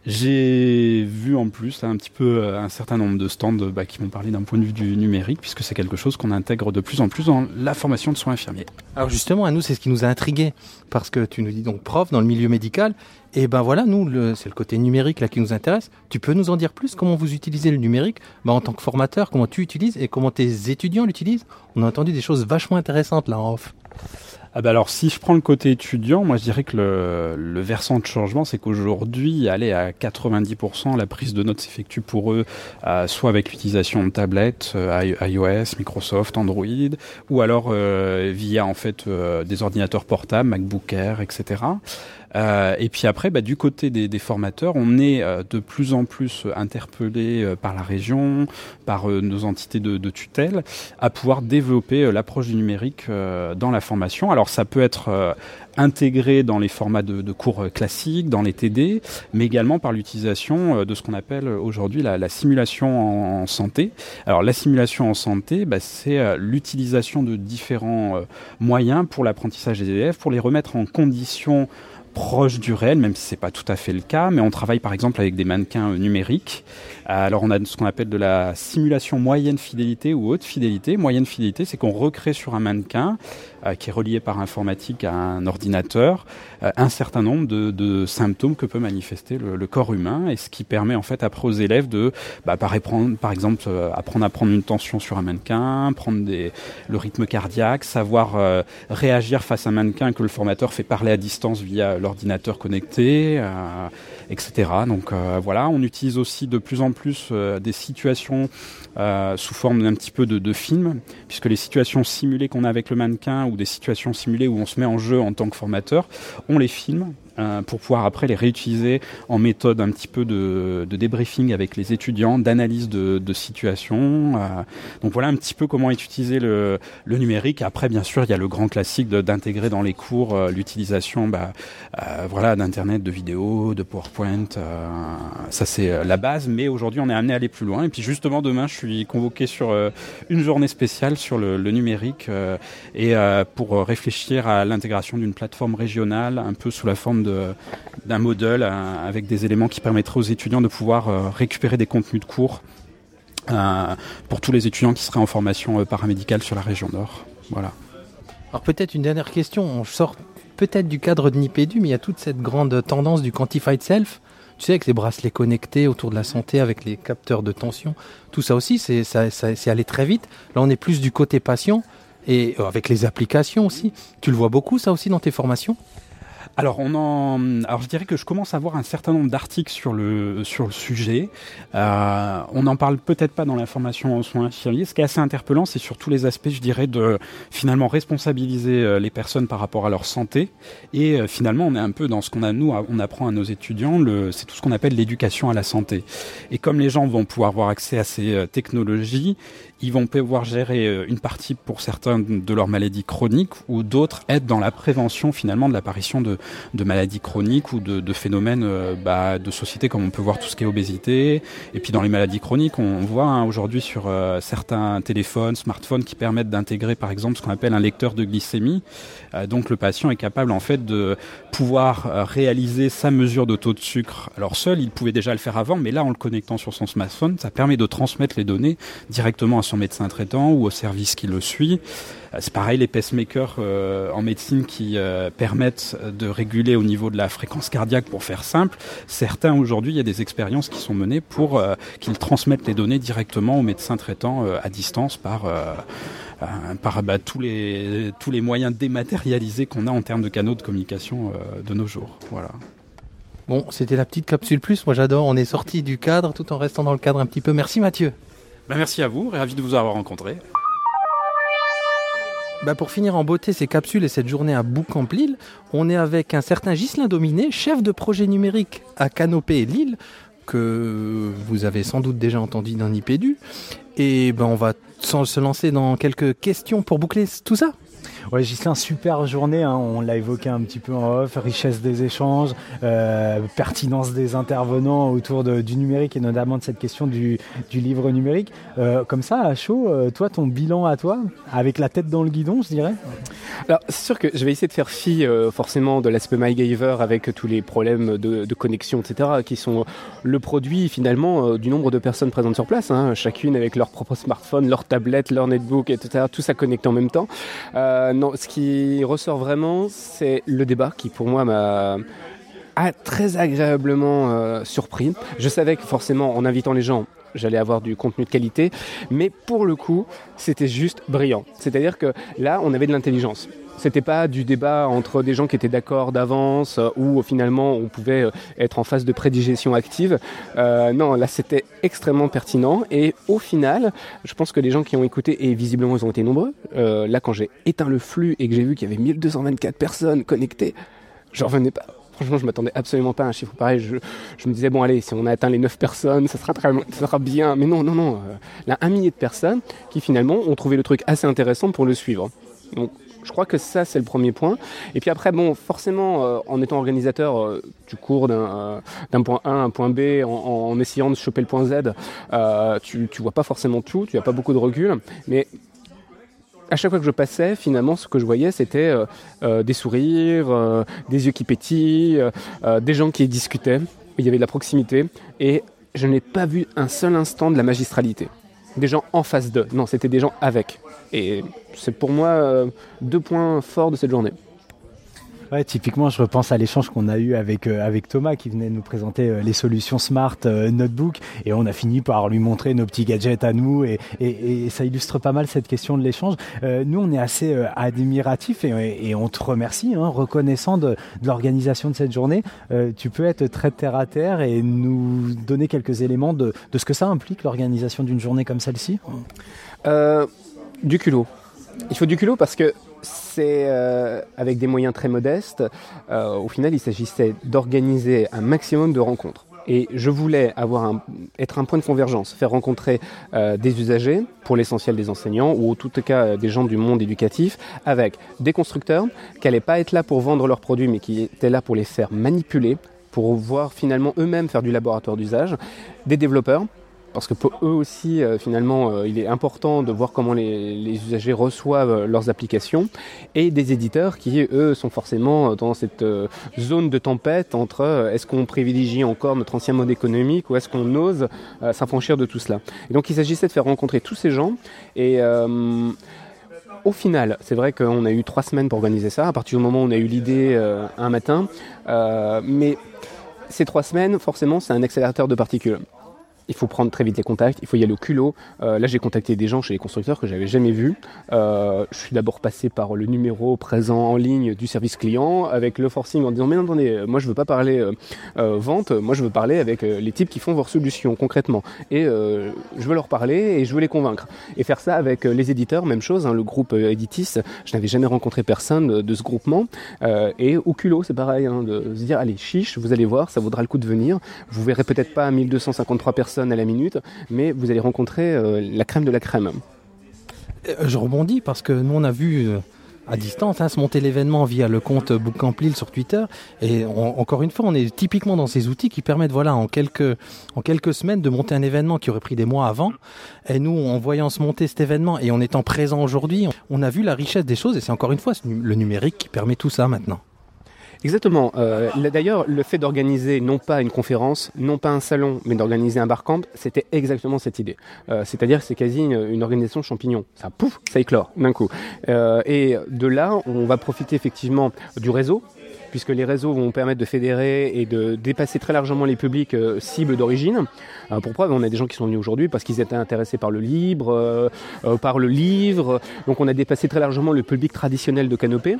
j'ai vu en plus un petit peu euh, un certain nombre de stands bah, qui m'ont parlé d'un point de vue du numérique, puisque c'est quelque chose qu'on intègre de plus en plus dans la formation de soins infirmiers. Alors justement, à nous, c'est ce qui nous a intrigué parce que tu nous dis donc prof dans le milieu médical. Et ben voilà, nous, c'est le côté numérique là qui nous intéresse. Tu peux nous en dire plus? Comment vous utilisez le numérique? Ben, en tant que formateur Comment tu utilises et comment tes étudiants l'utilisent? On a entendu des choses vachement intéressantes là en off. Ah bah alors si je prends le côté étudiant, moi je dirais que le, le versant de changement, c'est qu'aujourd'hui, aller à 90%, la prise de notes s'effectue pour eux, euh, soit avec l'utilisation de tablettes, euh, iOS, Microsoft, Android, ou alors euh, via en fait euh, des ordinateurs portables, MacBook Air, etc. Euh, et puis après, bah, du côté des, des formateurs, on est euh, de plus en plus interpellé euh, par la région, par nos entités de, de tutelle, à pouvoir développer l'approche du numérique dans la formation. Alors ça peut être euh, intégré dans les formats de, cours euh, classiques, dans les TD, mais également par l'utilisation euh, de ce qu'on appelle aujourd'hui la, la simulation en, santé. Alors la simulation en santé, bah, c'est l'utilisation de différents moyens pour l'apprentissage des élèves, pour les remettre en conditions proche du réel, même si c'est pas tout à fait le cas, mais on travaille par exemple avec des mannequins euh, numériques. Euh, Alors on a ce qu'on appelle de la simulation moyenne fidélité ou haute fidélité. Moyenne fidélité, c'est qu'on recrée sur un mannequin euh, qui est relié par informatique à un ordinateur un certain nombre de, symptômes que peut manifester le, corps humain et ce qui permet en fait après aux élèves de bah, par, exemple apprendre à prendre une tension sur un mannequin, prendre le rythme cardiaque, savoir réagir face à un mannequin que le formateur fait parler à distance via l'ordinateur connecté, euh, etc. Donc euh, voilà, on utilise aussi de plus en plus euh, des situations sous forme d'un petit peu de, de film, puisque les situations simulées qu'on a avec le mannequin ou des situations simulées où on se met en jeu en tant que formateur, on les filme euh, pour pouvoir après les réutiliser en méthode un petit peu de, de débriefing avec les étudiants, d'analyse de, de situation. euh. donc voilà un petit peu comment est utilisé le, le numérique. Après, bien sûr, il y a le grand classique d'intégrer dans les cours euh, l'utilisation bah, voilà, d'Internet, de vidéos, de PowerPoint. ça, c'est la base. Mais aujourd'hui, on est amené à aller plus loin. Et puis justement, demain, je suis convoqué sur une journée spéciale sur le, le numérique et pour réfléchir à l'intégration d'une plateforme régionale, un peu sous la forme de- d'un modèle euh, avec des éléments qui permettraient aux étudiants de pouvoir euh, récupérer des contenus de cours euh, pour tous les étudiants qui seraient en formation paramédicale sur la région Nord. Voilà. Alors peut-être une dernière question, on sort peut-être du cadre de Nipédu, mais il y a toute cette grande tendance du quantified self. Tu sais, avec les bracelets connectés autour de la santé, avec les capteurs de tension, tout ça aussi, c'est ça, ça- allé très vite. Là, on est plus du côté patient et avec les applications aussi. Tu le vois beaucoup, ça aussi, dans tes formations? Alors, on en, alors je dirais que je commence à voir un certain nombre d'articles sur le sur le sujet. Euh, on n'en parle peut-être pas dans la formation en soins infirmiers. Ce qui est assez interpellant, c'est sur tous les aspects, je dirais, de finalement responsabiliser euh, les personnes par rapport à leur santé. Et euh, finalement, on est un peu dans ce qu'on a nous, on apprend à nos étudiants. Le, c'est tout ce qu'on appelle l'éducation à la santé. Et comme les gens vont pouvoir avoir accès à ces euh, technologies, ils vont pouvoir gérer euh, une partie pour certains de leurs maladies chroniques ou d'autres être dans la prévention finalement de l'apparition de, maladies chroniques ou de, phénomènes euh, bah, de société comme on peut voir tout ce qui est obésité. Et puis dans les maladies chroniques, on, voit hein, aujourd'hui sur euh, certains téléphones, smartphones qui permettent d'intégrer par exemple ce qu'on appelle un lecteur de glycémie. Donc le patient est capable en fait de pouvoir réaliser sa mesure de taux de sucre. Alors seul, il pouvait déjà le faire avant, mais là en le connectant sur son smartphone, ça permet de transmettre les données directement à son médecin traitant ou au service qui le suit. Euh, C'est pareil, les pacemakers euh, en médecine qui euh, permettent de réguler au niveau de la fréquence cardiaque pour faire simple. Certains aujourd'hui, il y a des expériences qui sont menées pour qu'ils transmettent les données directement au médecin traitant à distance par par bah, tous les tous les moyens dématérialisés qu'on a en termes de canaux de communication de nos jours. Voilà. Bon, c'était la petite capsule plus. Moi, j'adore. On est sorti du cadre tout en restant dans le cadre un petit peu. Merci, Mathieu. Bah, merci à vous, ravi de vous avoir rencontré. Bah pour finir en beauté ces capsules et cette journée à Boucamp-Lille, on est avec un certain Ghislain Dominé, chef de projet numérique à Canopée Lille, que vous avez sans doute déjà entendu dans Nipédu. Et ben on va se lancer dans quelques questions pour boucler tout ça. Ouais, Gislain, super journée, hein, on l'a évoqué un petit peu en off, richesse des échanges, euh, pertinence des intervenants autour du numérique et notamment de cette question du, livre numérique. Euh, comme ça, à chaud, euh, toi, ton bilan à toi, avec la tête dans le guidon, je dirais Alors, c'est sûr que je vais essayer de faire fi forcément de l'aspect MyGaver avec tous les problèmes de, connexion, etc., qui sont le produit finalement du nombre de personnes présentes sur place, hein, chacune avec leur propre smartphone, leur tablette, leur netbook, etc., tout ça connecté en même temps. Non, ce qui ressort vraiment, c'est le débat qui pour moi m'a très agréablement euh, surpris. Je savais que forcément, en invitant les gens, j'allais avoir du contenu de qualité, mais pour le coup, c'était juste brillant. C'est-à-dire que là, on avait de l'intelligence. C'était pas du débat entre des gens qui étaient d'accord d'avance euh, ou finalement on pouvait euh, être en phase de prédigestion active. Euh, non, là c'était extrêmement pertinent et au final, je pense que les gens qui ont écouté et visiblement ils ont été nombreux. euh, là, quand j'ai éteint le flux et que j'ai vu qu'il y avait 1224 personnes connectées, j'en revenais pas. Franchement, je m'attendais absolument pas à un chiffre pareil. Je, je me disais, bon, allez, si on a atteint les 9 personnes, ça sera, très, ça sera bien. Mais non, non, non. euh, Là, un millier de personnes qui finalement ont trouvé le truc assez intéressant pour le suivre. Donc, je crois que ça, c'est le premier point. Et puis après, bon, forcément, euh, en étant organisateur, euh, tu cours d'un euh, d'un point A à un point B en, essayant de choper le point Z. Tu, tu vois pas forcément tout, tu as pas beaucoup de recul. Mais à chaque fois que je passais, finalement, ce que je voyais, c'était des sourires, des yeux qui pétillent, des gens qui discutaient. Il y avait de la proximité. Et je n'ai pas vu un seul instant de la magistralité. Des gens en face d'eux. Non, c'était des gens avec. Et c'est pour moi euh, deux points forts de cette journée. Typiquement, je repense à l'échange qu'on a eu avec euh, avec Thomas qui venait nous présenter euh, les solutions smart euh, notebook et on a fini par lui montrer nos petits gadgets à nous et, ça illustre pas mal cette question de l'échange. Nous, on est assez admiratifs et, on te remercie, hein, reconnaissant de, de l'organisation de cette journée. Tu peux être très terre à terre et nous donner quelques éléments de, de ce que ça implique l'organisation d'une journée comme celle-ci? Du culot. Il faut du culot parce que c'est euh, avec des moyens très modestes. Euh, au final, il s'agissait d'organiser un maximum de rencontres. Et je voulais être un point de convergence, faire rencontrer euh, des usagers, pour l'essentiel des enseignants, ou en tout cas des gens du monde éducatif, avec des constructeurs qui n'allaient pas être là pour vendre leurs produits, mais qui étaient là pour les faire manipuler, pour voir finalement eux-mêmes faire du laboratoire d'usage, des développeurs, parce que pour eux aussi, euh, finalement, euh, il est important de voir comment les, usagers reçoivent euh, leurs applications, et des éditeurs qui, eux, sont forcément dans cette zone de tempête entre est-ce qu'on privilégie encore notre ancien mode économique ou est-ce qu'on ose s'affranchir de tout cela. Et donc il s'agissait de faire rencontrer tous ces gens, et au final, c'est vrai qu'on a eu trois semaines pour organiser ça, à partir du moment où on a eu l'idée un matin, mais ces trois semaines, forcément, c'est un accélérateur de particules. Il faut prendre très vite les contacts, il faut y aller au culot. Euh, là, j'ai contacté des gens chez les constructeurs que j'avais jamais vus. Euh, je suis d'abord passé par le numéro présent en ligne du service client avec le forcing en disant mais non, attendez, moi je veux pas parler euh, vente, moi je veux parler avec les types qui font vos solutions concrètement. Et je veux leur parler et je veux les convaincre. Et faire ça avec les éditeurs, même chose, hein, le groupe Editis, je n'avais jamais rencontré personne de, ce groupement. Et au culot, c'est pareil, hein, de se dire allez, chiche, vous allez voir, ça vaudra le coup de venir. Vous verrez peut-être pas 1253 personnes à la minute, mais vous allez rencontrer euh, la crème de la crème. Euh, Je rebondis parce que nous on a vu euh, à distance hein, se monter l'événement via le compte Bookcamplil sur Twitter et encore une fois on est typiquement dans ces outils qui permettent voilà en quelques en quelques semaines de monter un événement qui aurait pris des mois avant et nous en voyant se monter cet événement et en étant présent aujourd'hui on a vu la richesse des choses et c'est encore une fois le numérique qui permet tout ça maintenant. Exactement. Euh, D'ailleurs, le fait d'organiser non pas une conférence, non pas un salon, mais d'organiser un barcamp, c'était exactement cette idée. Euh, C'est-à-dire c'est quasi une, une organisation champignon. Ça pouf, ça éclore d'un coup. Euh, et de là, on va profiter effectivement du réseau puisque les réseaux vont permettre de fédérer et de dépasser très largement les publics euh, cibles d'origine. Euh, pour preuve, on a des gens qui sont venus aujourd'hui parce qu'ils étaient intéressés par le libre, euh, euh, par le livre. Donc on a dépassé très largement le public traditionnel de Canopée.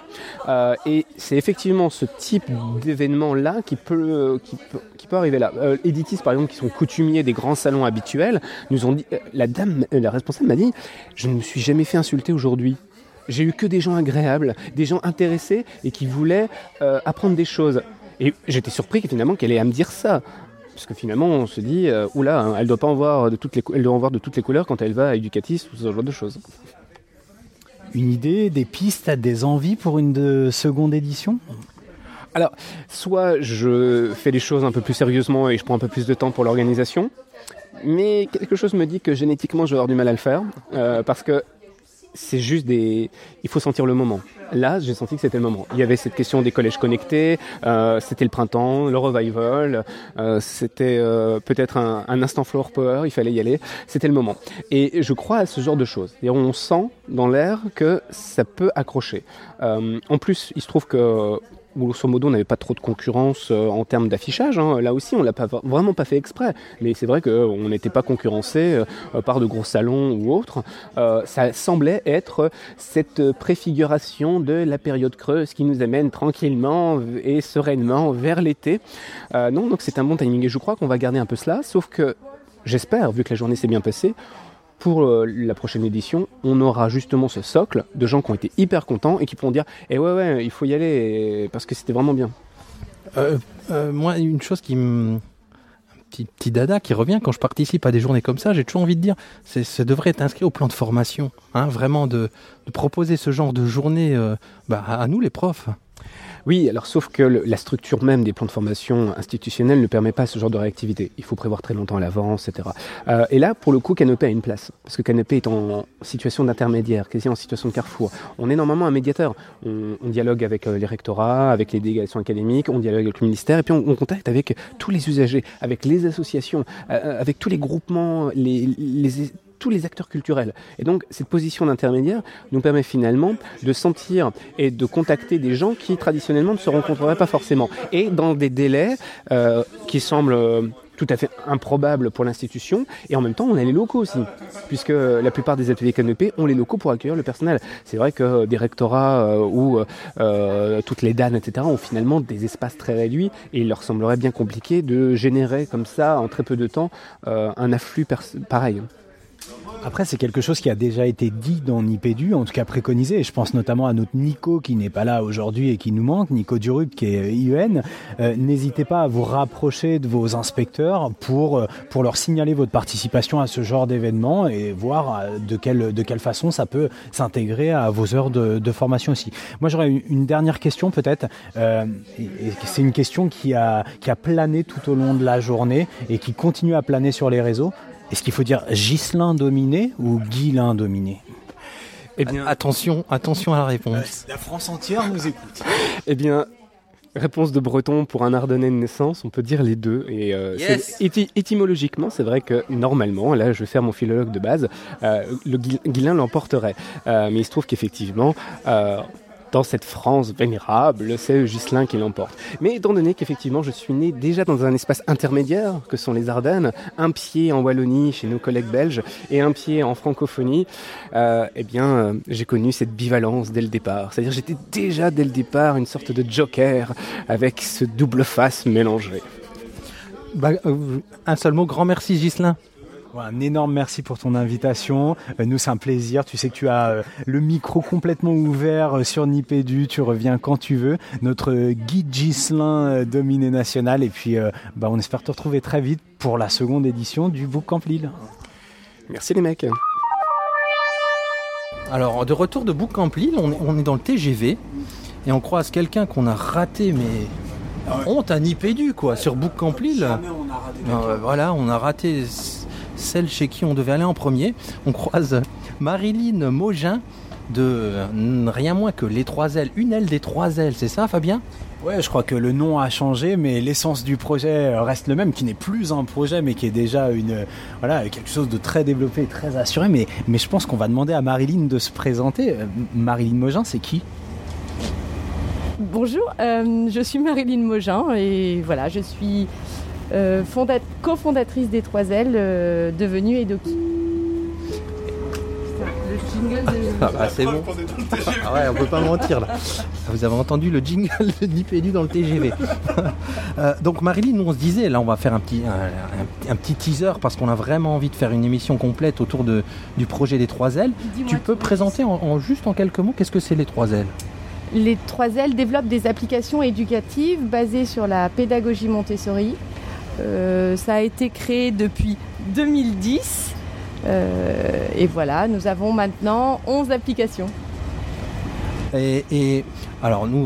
Euh, et c'est effectivement ce type d'événement-là qui peut, qui, peut, qui peut arriver là. Editis, par exemple, qui sont coutumiers des grands salons habituels, nous ont dit, la dame, la responsable m'a dit, je ne me suis jamais fait insulter aujourd'hui. J'ai eu que des gens agréables, des gens intéressés et qui voulaient euh, apprendre des choses. Et j'étais surpris que, finalement qu'elle ait à me dire ça. Parce que finalement, on se dit, euh, oula, hein, elle doit pas en voir de toutes les, elle doit en voir de toutes les couleurs quand elle va à Educatis ou ce genre de choses. une idée, des pistes, des envies pour une de seconde édition? Alors, soit je fais les choses un peu plus sérieusement et je prends un peu plus de temps pour l'organisation, mais quelque chose me dit que génétiquement je vais avoir du mal à le faire, euh, parce que c'est juste des... Il faut sentir le moment. Là, j'ai senti que c'était le moment. Il y avait cette question des collèges connectés, euh, c'était le printemps, le revival, euh, c'était euh, peut-être un, un instant floor power, il fallait y aller, c'était le moment. Et je crois à ce genre de choses. On sent dans l'air que ça peut accrocher. En plus, il se trouve que grosso modo, on n'avait pas trop de concurrence euh, en termes d'affichage. hein. Là aussi, on l'a pas vraiment pas fait exprès. Mais c'est vrai qu'on n'était pas concurrencé euh, par de gros salons ou autres. Euh, ça semblait être cette préfiguration de la période creuse qui nous amène tranquillement et sereinement vers l'été. Non, donc c'est un bon timing. Et je crois qu'on va garder un peu cela, sauf que j'espère, vu que la journée s'est bien passée, pour euh, la prochaine édition, on aura justement ce socle de gens qui ont été hyper contents et qui pourront dire Eh ouais, ouais, il faut y aller parce que c'était vraiment bien. Euh, euh, moi, une chose qui me. Petit, petit dada qui revient quand je participe à des journées comme ça, j'ai toujours envie de dire, c'est, ça devrait être inscrit au plan de formation. Hein, vraiment, de, proposer ce genre de journée bah, à nous, les profs. Oui, alors sauf que la structure même des plans de formation institutionnels ne permet pas ce genre de réactivité. Il faut prévoir très longtemps à l'avance, etc. Euh, et là, pour le coup, Canopé a une place. Parce que Canopé est en situation d'intermédiaire, quasi en situation de carrefour. On est normalement un médiateur. On, dialogue avec euh, les rectorats, avec les délégations académiques, on dialogue avec le ministère, et puis on, on contacte avec tous les usagers, avec les associations, euh, avec tous les groupements, les tous les acteurs culturels. Et donc, cette position d'intermédiaire nous permet finalement de sentir et de contacter des gens qui traditionnellement ne se rencontreraient pas forcément. Et dans des délais euh, qui semblent euh, tout à fait improbables pour l'institution. Et en même temps, on a les locaux aussi, puisque la plupart des ateliers canopés ont les locaux pour accueillir le personnel. C'est vrai que des rectorats euh, ou euh, toutes les DAN, etc., ont finalement des espaces très réduits et il leur semblerait bien compliqué de générer comme ça, en très peu de temps, euh, un afflux pareil. Après, c'est quelque chose qui a déjà été dit dans Nipédu, en tout cas préconisé. Je pense notamment à notre Nico qui n'est pas là aujourd'hui et qui nous manque, Nico Durup qui est IEN. Euh, N'hésitez pas à vous rapprocher de vos inspecteurs pour, euh, pour leur signaler votre participation à ce genre d'événement et voir euh, de quelle, de quelle façon ça peut s'intégrer à vos heures de, formation aussi. Moi, j'aurais une, dernière question peut-être. Euh, c'est une question qui a, qui a plané tout au long de la journée et qui continue à planer sur les réseaux. Est-ce qu'il faut dire Ghislain dominé ou Guilain dominé? Eh bien, attention, attention à la réponse. La France entière nous écoute. Eh bien, réponse de breton pour un Ardennais de naissance, on peut dire les deux. Et euh, Yes. c'est- éty- étymologiquement, c'est vrai que normalement, là, je vais faire mon philologue de base, euh, le Gui- Guilain l'emporterait. Euh, mais il se trouve qu'effectivement, euh, dans cette France vénérable, c'est Ghislain qui l'emporte. Mais étant donné qu'effectivement, je suis né déjà dans un espace intermédiaire, que sont les Ardennes, un pied en Wallonie chez nos collègues belges et un pied en francophonie, euh, eh bien, euh, j'ai connu cette bivalence dès le départ. C'est-à-dire, j'étais déjà dès le départ une sorte de joker avec ce double face mélangé. Bah, euh, un seul mot, grand merci Ghislain. Un énorme merci pour ton invitation. Euh, nous, c'est un plaisir. Tu sais que tu as euh, le micro complètement ouvert euh, sur Nipédu. Tu reviens quand tu veux. Notre guide Ghislain euh, dominé national. Et puis, bah, on espère te retrouver très vite pour la seconde édition du Book Camp Lille. Merci les mecs. Alors, de retour de Bourg-Camp Lille, on est, on dans le TGV et on croise quelqu'un qu'on a raté, mais honte à Nipédu, quoi, sur Bourg-Camp Lille. Euh, voilà, on a raté celle chez qui on devait aller en premier. On croise Marilyn Mogin de euh, rien moins que les trois ailes, une aile des trois ailes, c'est ça, Fabien? Ouais, je crois que le nom a changé, mais l'essence du projet reste le même, qui n'est plus un projet, mais qui est déjà une, voilà, quelque chose de très développé, et très assuré. Mais, mais je pense qu'on va demander à Marilyn de se présenter. Euh, Marilyn Mogin, c'est qui? Bonjour, euh, je suis Marilyn Mogin et voilà, je suis euh, fonda- cofondatrice des Trois Ailes, euh, devenue Edoki. Le jingle de... Ah, bah, c'est bon. Ah ouais, on peut pas mentir là. Vous avez entendu le jingle de Nipédu dans le TGV. <laughs> Euh, donc Marilyn, nous on se disait, là on va faire un petit, un, un- un petit teaser parce qu'on a vraiment envie de faire une émission complète autour de, du projet des Trois Ailes. Tu peux présenter en, en- juste en quelques mots qu'est-ce que c'est les Trois Ailes? Les Trois Ailes développent des applications éducatives basées sur la pédagogie Montessori. Euh, ça a été créé depuis 2010 euh, et voilà, nous avons maintenant 11 applications. Et, et alors nous,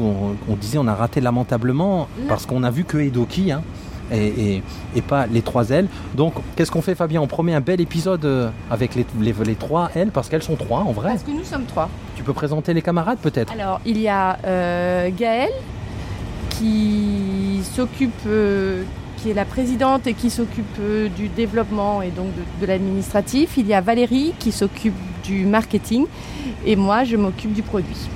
on, on disait, on a raté lamentablement parce qu'on a vu que Edoki. Hein, et, et- et pas les trois ailes. Donc, qu'est-ce qu'on fait, Fabien? On promet un bel épisode euh, avec les, les, les trois ailes, parce qu'elles sont trois en vrai. Parce que nous sommes trois. Tu peux présenter les camarades peut-être? Alors, il y a euh, Gaëlle qui s'occupe, euh, qui est la présidente et qui s'occupe euh, du développement et donc de, l'administratif. Il y a Valérie qui s'occupe du marketing et moi, je m'occupe du produit.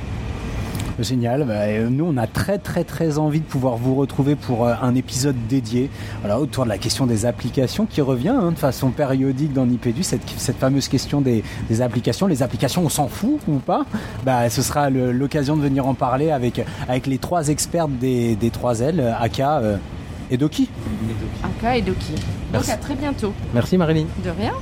Génial. Bah, et nous, on a très très très envie de pouvoir vous retrouver pour euh, un épisode dédié voilà, autour de la question des applications qui revient hein, de façon périodique dans Nipédu, cette, cette fameuse question des, applications. Les applications, on s'en fout ou pas? Bah, Ce sera l'occasion de venir en parler avec, avec les trois experts des, des trois L, euh, Aka euh, et Doki. Aka et Doki. Donc Merci. à très bientôt. Merci Marilyn. De rien.